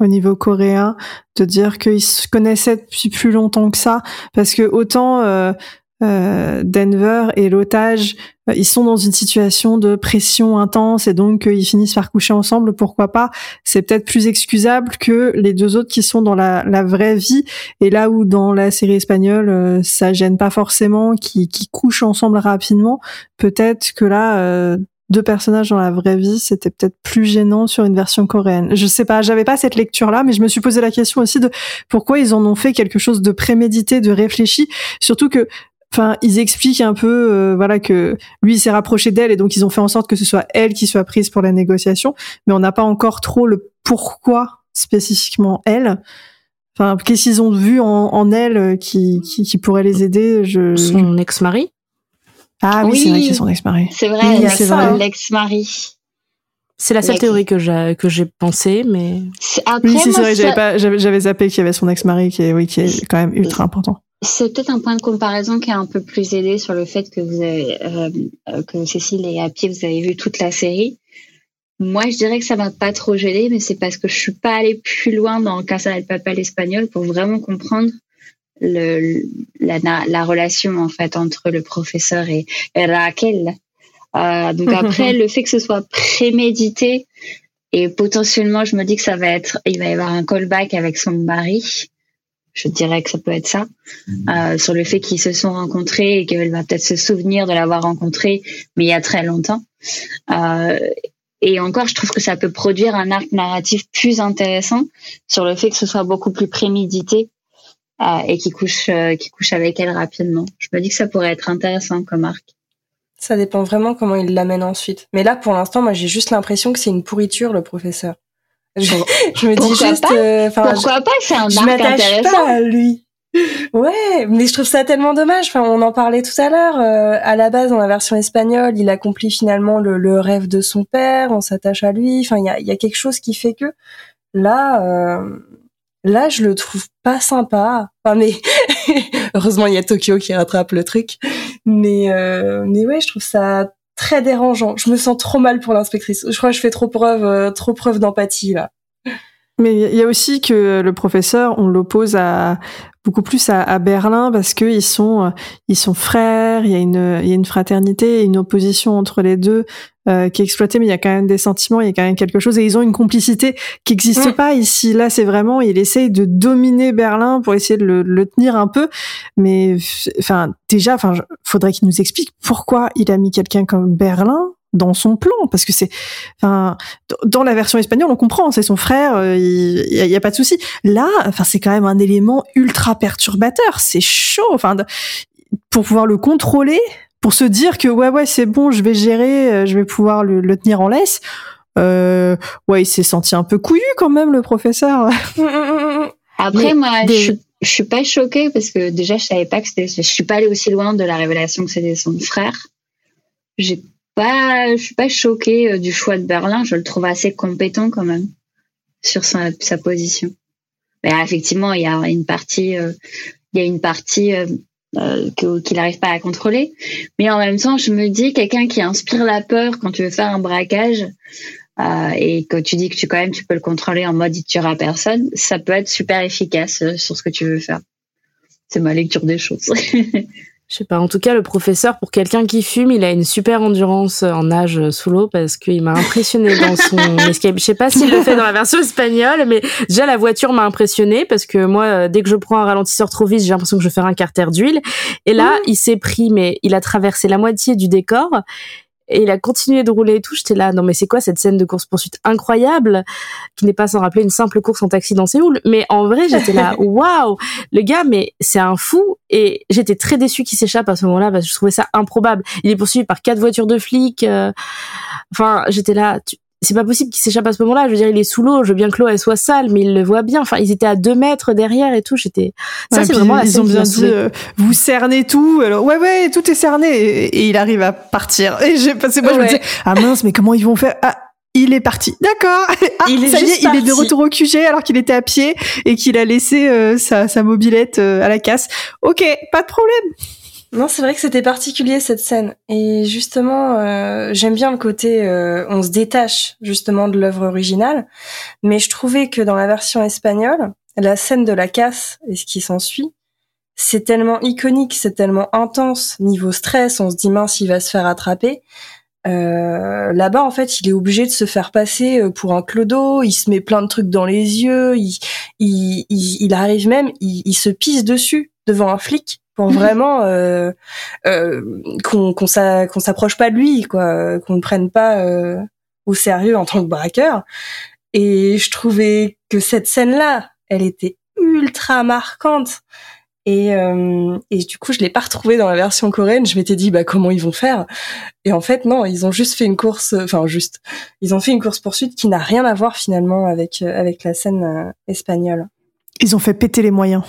au niveau coréen, de dire qu'ils se connaissaient depuis plus longtemps que ça, parce que autant euh, Denver et l'otage, euh, ils sont dans une situation de pression intense et donc euh, ils finissent par coucher ensemble, pourquoi pas? C'est peut-être plus excusable que les deux autres qui sont dans la, la vraie vie et là où dans la série espagnole ça gêne pas forcément, qui, qui couchent ensemble rapidement, peut-être que là deux personnages dans la vraie vie, c'était peut-être plus gênant sur une version coréenne. Je sais pas, j'avais pas cette lecture-là, mais je me suis posé la question aussi de pourquoi ils en ont fait quelque chose de prémédité, de réfléchi, surtout que Enfin, ils expliquent un peu, euh, voilà, que lui s'est rapproché d'elle et donc ils ont fait en sorte que ce soit elle qui soit prise pour la négociation, mais on n'a pas encore trop le pourquoi spécifiquement elle. Enfin, qu'est-ce qu'ils ont vu en, elle euh, qui, qui, pourrait les aider? Je, Son ex-mari? Ah oui, c'est vrai que c'est son ex-mari. C'est vrai, il y a ça, l'ex-mari. C'est la seule théorie que j'ai que j'ai pensé, mais Après, oui, c'est vrai, j'avais pas, j'avais zappé qu'il y avait son ex-mari qui est, oui, qui est quand même ultra important. C'est peut-être un point de comparaison qui a un peu plus aidé sur le fait que vous avez, euh, euh, que Cécile et Happy, vous avez vu toute la série. Moi, je dirais que ça m'a pas trop gêné, mais c'est parce que je suis pas allée plus loin dans Casa del Papel espagnol pour vraiment comprendre le, la, la, relation en fait entre le professeur et, Raquel. Euh, donc après, le fait que ce soit prémédité et potentiellement, je me dis que ça va être, il va y avoir un callback avec son mari je dirais que ça peut être ça, mhm. euh, sur le fait qu'ils se sont rencontrés et qu'elle va peut-être se souvenir de l'avoir rencontré, mais il y a très longtemps. Euh, et encore, je trouve que ça peut produire un arc narratif plus intéressant sur le fait que ce soit beaucoup plus prémédité euh, et qui couche, qui couche avec elle rapidement. Je me dis que ça pourrait être intéressant comme arc. Ça dépend vraiment comment il l'amène ensuite. Mais là, pour l'instant, moi, j'ai juste l'impression que c'est une pourriture, le professeur. Je, me dis juste, euh, pourquoi pas C'est un arc intéressant. Pas à lui. Ouais, mais je trouve ça tellement dommage. Enfin, on en parlait tout à l'heure. Euh, à la base, dans la version espagnole, il accomplit finalement le, rêve de son père. On s'attache à lui. Enfin, il y a, y a, quelque chose qui fait que là, euh, là, je le trouve pas sympa. Enfin, mais heureusement, il y a Tokyo qui rattrape le truc. Mais, mais ouais, je trouve ça très dérangeant. Je me sens trop mal pour l'inspectrice. Je crois que je fais trop preuve, euh, trop preuve d'empathie là. Mais il y a aussi que le professeur, on l'oppose à beaucoup plus à, Berlin parce que ils sont euh, ils sont frères. Il y a une il y a une fraternité, une opposition entre les deux euh, qui est exploitée, mais il y a quand même des sentiments, il y a quand même quelque chose et ils ont une complicité qui n'existe mm. pas ici. Là, c'est vraiment il essaye de dominer Berlin pour essayer de le, le tenir un peu, mais enfin déjà, enfin faudrait qu'il nous explique pourquoi il a mis quelqu'un comme Berlin dans son plan parce que c'est enfin dans la version espagnole on comprend c'est son frère euh, il y, a, pas de souci là enfin c'est quand même un élément ultra perturbateur c'est chaud enfin pour pouvoir le contrôler, pour se dire que ouais ouais c'est bon, je vais gérer, euh, je vais pouvoir le, le tenir en laisse. Euh, ouais, il s'est senti un peu couillu quand même le professeur. Après, moi, je, je suis pas choquée parce que déjà, je savais pas que c'était. Je suis pas allée aussi loin de la révélation que c'était son frère. J'ai pas, je suis pas choquée euh, du choix de Berlin. Je le trouve assez compétent quand même sur sa, position. Mais effectivement, il y a une partie, euh, il y a une partie euh, qu'il n'arrive pas à contrôler. Mais en même temps, je me dis, quelqu'un qui inspire la peur quand tu veux faire un braquage et que tu dis que tu quand même tu peux le contrôler en mode il tuera personne, ça peut être super efficace sur ce que tu veux faire. C'est ma lecture des choses. Je sais pas. En tout cas, le professeur, pour quelqu'un qui fume, il a une super endurance en nage sous l'eau parce qu'il m'a impressionné dans son escape. Je sais pas s'il le fait dans la version espagnole, mais déjà la voiture m'a impressionné parce que moi, euh, dès que je prends un ralentisseur trop vite, j'ai l'impression que je vais faire un carter d'huile. Et là, il s'est pris, mais il a traversé la moitié du décor et il a continué de rouler et tout. J'étais là, non mais c'est quoi cette scène de course poursuite incroyable qui n'est pas sans rappeler une simple course en taxi dans Séoul. Mais en vrai, j'étais là, waouh, le gars, mais c'est un fou. Et j'étais très déçue qu'il s'échappe à ce moment-là parce que je trouvais ça improbable. Il est poursuivi par quatre voitures de flics. euh, Enfin, j'étais là. tu- C'est pas possible qu'il s'échappe à ce moment-là. Je veux dire, il est sous l'eau. Je veux bien que l'eau elle soit sale, mais il le voit bien. Enfin, ils étaient à deux mètres derrière et tout. J'étais. Ça, Ouais, c'est vraiment la ils ont bien dit euh, vous cernez tout alors ouais ouais tout est cerné et, et il arrive à partir et j'ai passé moi je me disais ah mince mais comment ils vont faire? Ah il est parti d'accord ah, Il est ça y est juste il est de parti. retour au QG alors qu'il était à pied et qu'il a laissé euh, sa, sa mobilette euh, à la casse ok pas de problème Non, c'est vrai que c'était particulier cette scène. Et justement, euh, j'aime bien le côté euh, on se détache justement de l'œuvre originale, mais je trouvais que dans la version espagnole, la scène de la casse et ce qui s'ensuit, c'est tellement iconique, c'est tellement intense niveau stress. On se dit mince, il va se faire attraper. Euh, Là-bas, en fait, il est obligé de se faire passer euh, pour un clodo. Il se met plein de trucs dans les yeux. Il, il, il, arrive même, il, il se pisse dessus devant un flic pour vraiment euh, euh, qu'on qu'on s'approche pas de lui, quoi, qu'on ne prenne pas euh, au sérieux en tant que braqueur. Et je trouvais que cette scène-là, elle était ultra marquante. Et, euh, et du coup, je l'ai pas retrouvée dans la version coréenne. Je m'étais dit, bah comment ils vont faire? Et en fait, non, ils ont juste fait une course, enfin juste, ils ont fait une course poursuite qui n'a rien à voir finalement avec euh, avec la scène euh, espagnole. ils ont fait péter les moyens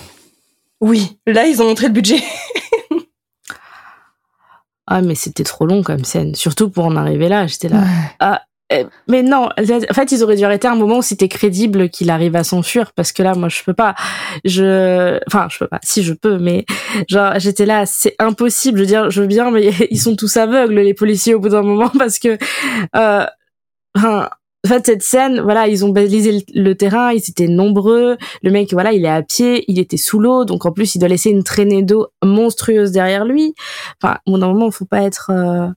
Oui, là ils ont montré le budget. Ah, mais c'était trop long comme scène. Surtout pour en arriver là. J'étais là. Ah, euh, mais non, en fait, ils auraient dû arrêter un moment où c'était crédible qu'il arrive à s'enfuir, parce que là, moi, je peux pas. Je, enfin, je peux pas. Si je peux, mais genre, j'étais là, c'est impossible. Je veux dire, je veux bien, mais ils sont tous aveugles, les policiers, au bout d'un moment, parce que, euh, enfin, en fait, cette scène, voilà, ils ont balisé le, le terrain, ils étaient nombreux. Le mec, voilà, il est à pied, il était sous l'eau, donc en plus, il doit laisser une traînée d'eau monstrueuse derrière lui. Enfin, d'un moment, faut pas être. euh,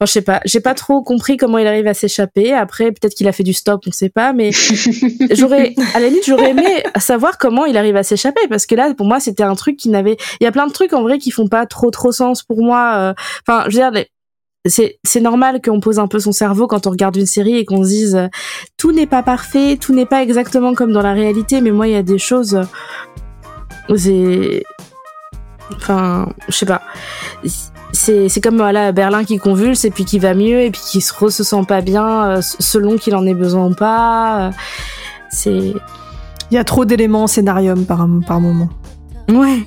Enfin, je sais pas, j'ai pas trop compris comment il arrive à s'échapper. Après, peut-être qu'il a fait du stop, on sait pas, mais j'aurais, à la limite, j'aurais aimé savoir comment il arrive à s'échapper, parce que là, pour moi, c'était un truc qui n'avait, il y a plein de trucs en vrai qui font pas trop trop sens pour moi. euh. Enfin, je veux dire, les- c'est normal qu'on pose un peu son cerveau quand on regarde une série et qu'on se dise euh, tout n'est pas parfait, tout n'est pas exactement comme dans la réalité, mais moi, il y a des choses, euh, c'est, enfin, je sais pas c'est c'est comme voilà Berlin qui convulse et puis qui va mieux et puis qui se re se sent pas bien euh, selon qu'il en ait besoin ou pas. C'est il y a trop d'éléments en scénarium par par moment ouais.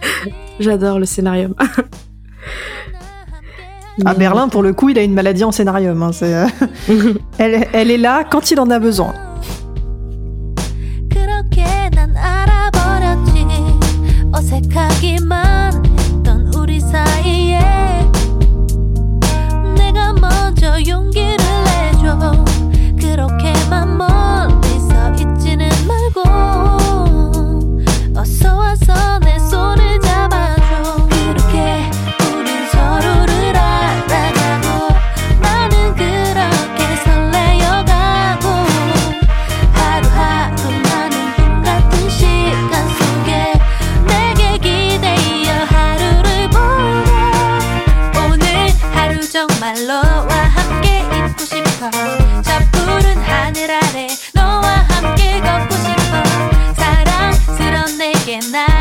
J'adore le scénario. à Berlin pour le coup il a une maladie en scénarium hein, c'est, euh, elle, elle est là quand il en a besoin 그렇게 난 정말로와 함께 있고 싶어. 저 푸른 하늘 아래 너와 함께 걷고 싶어. 사랑스러운 내게 나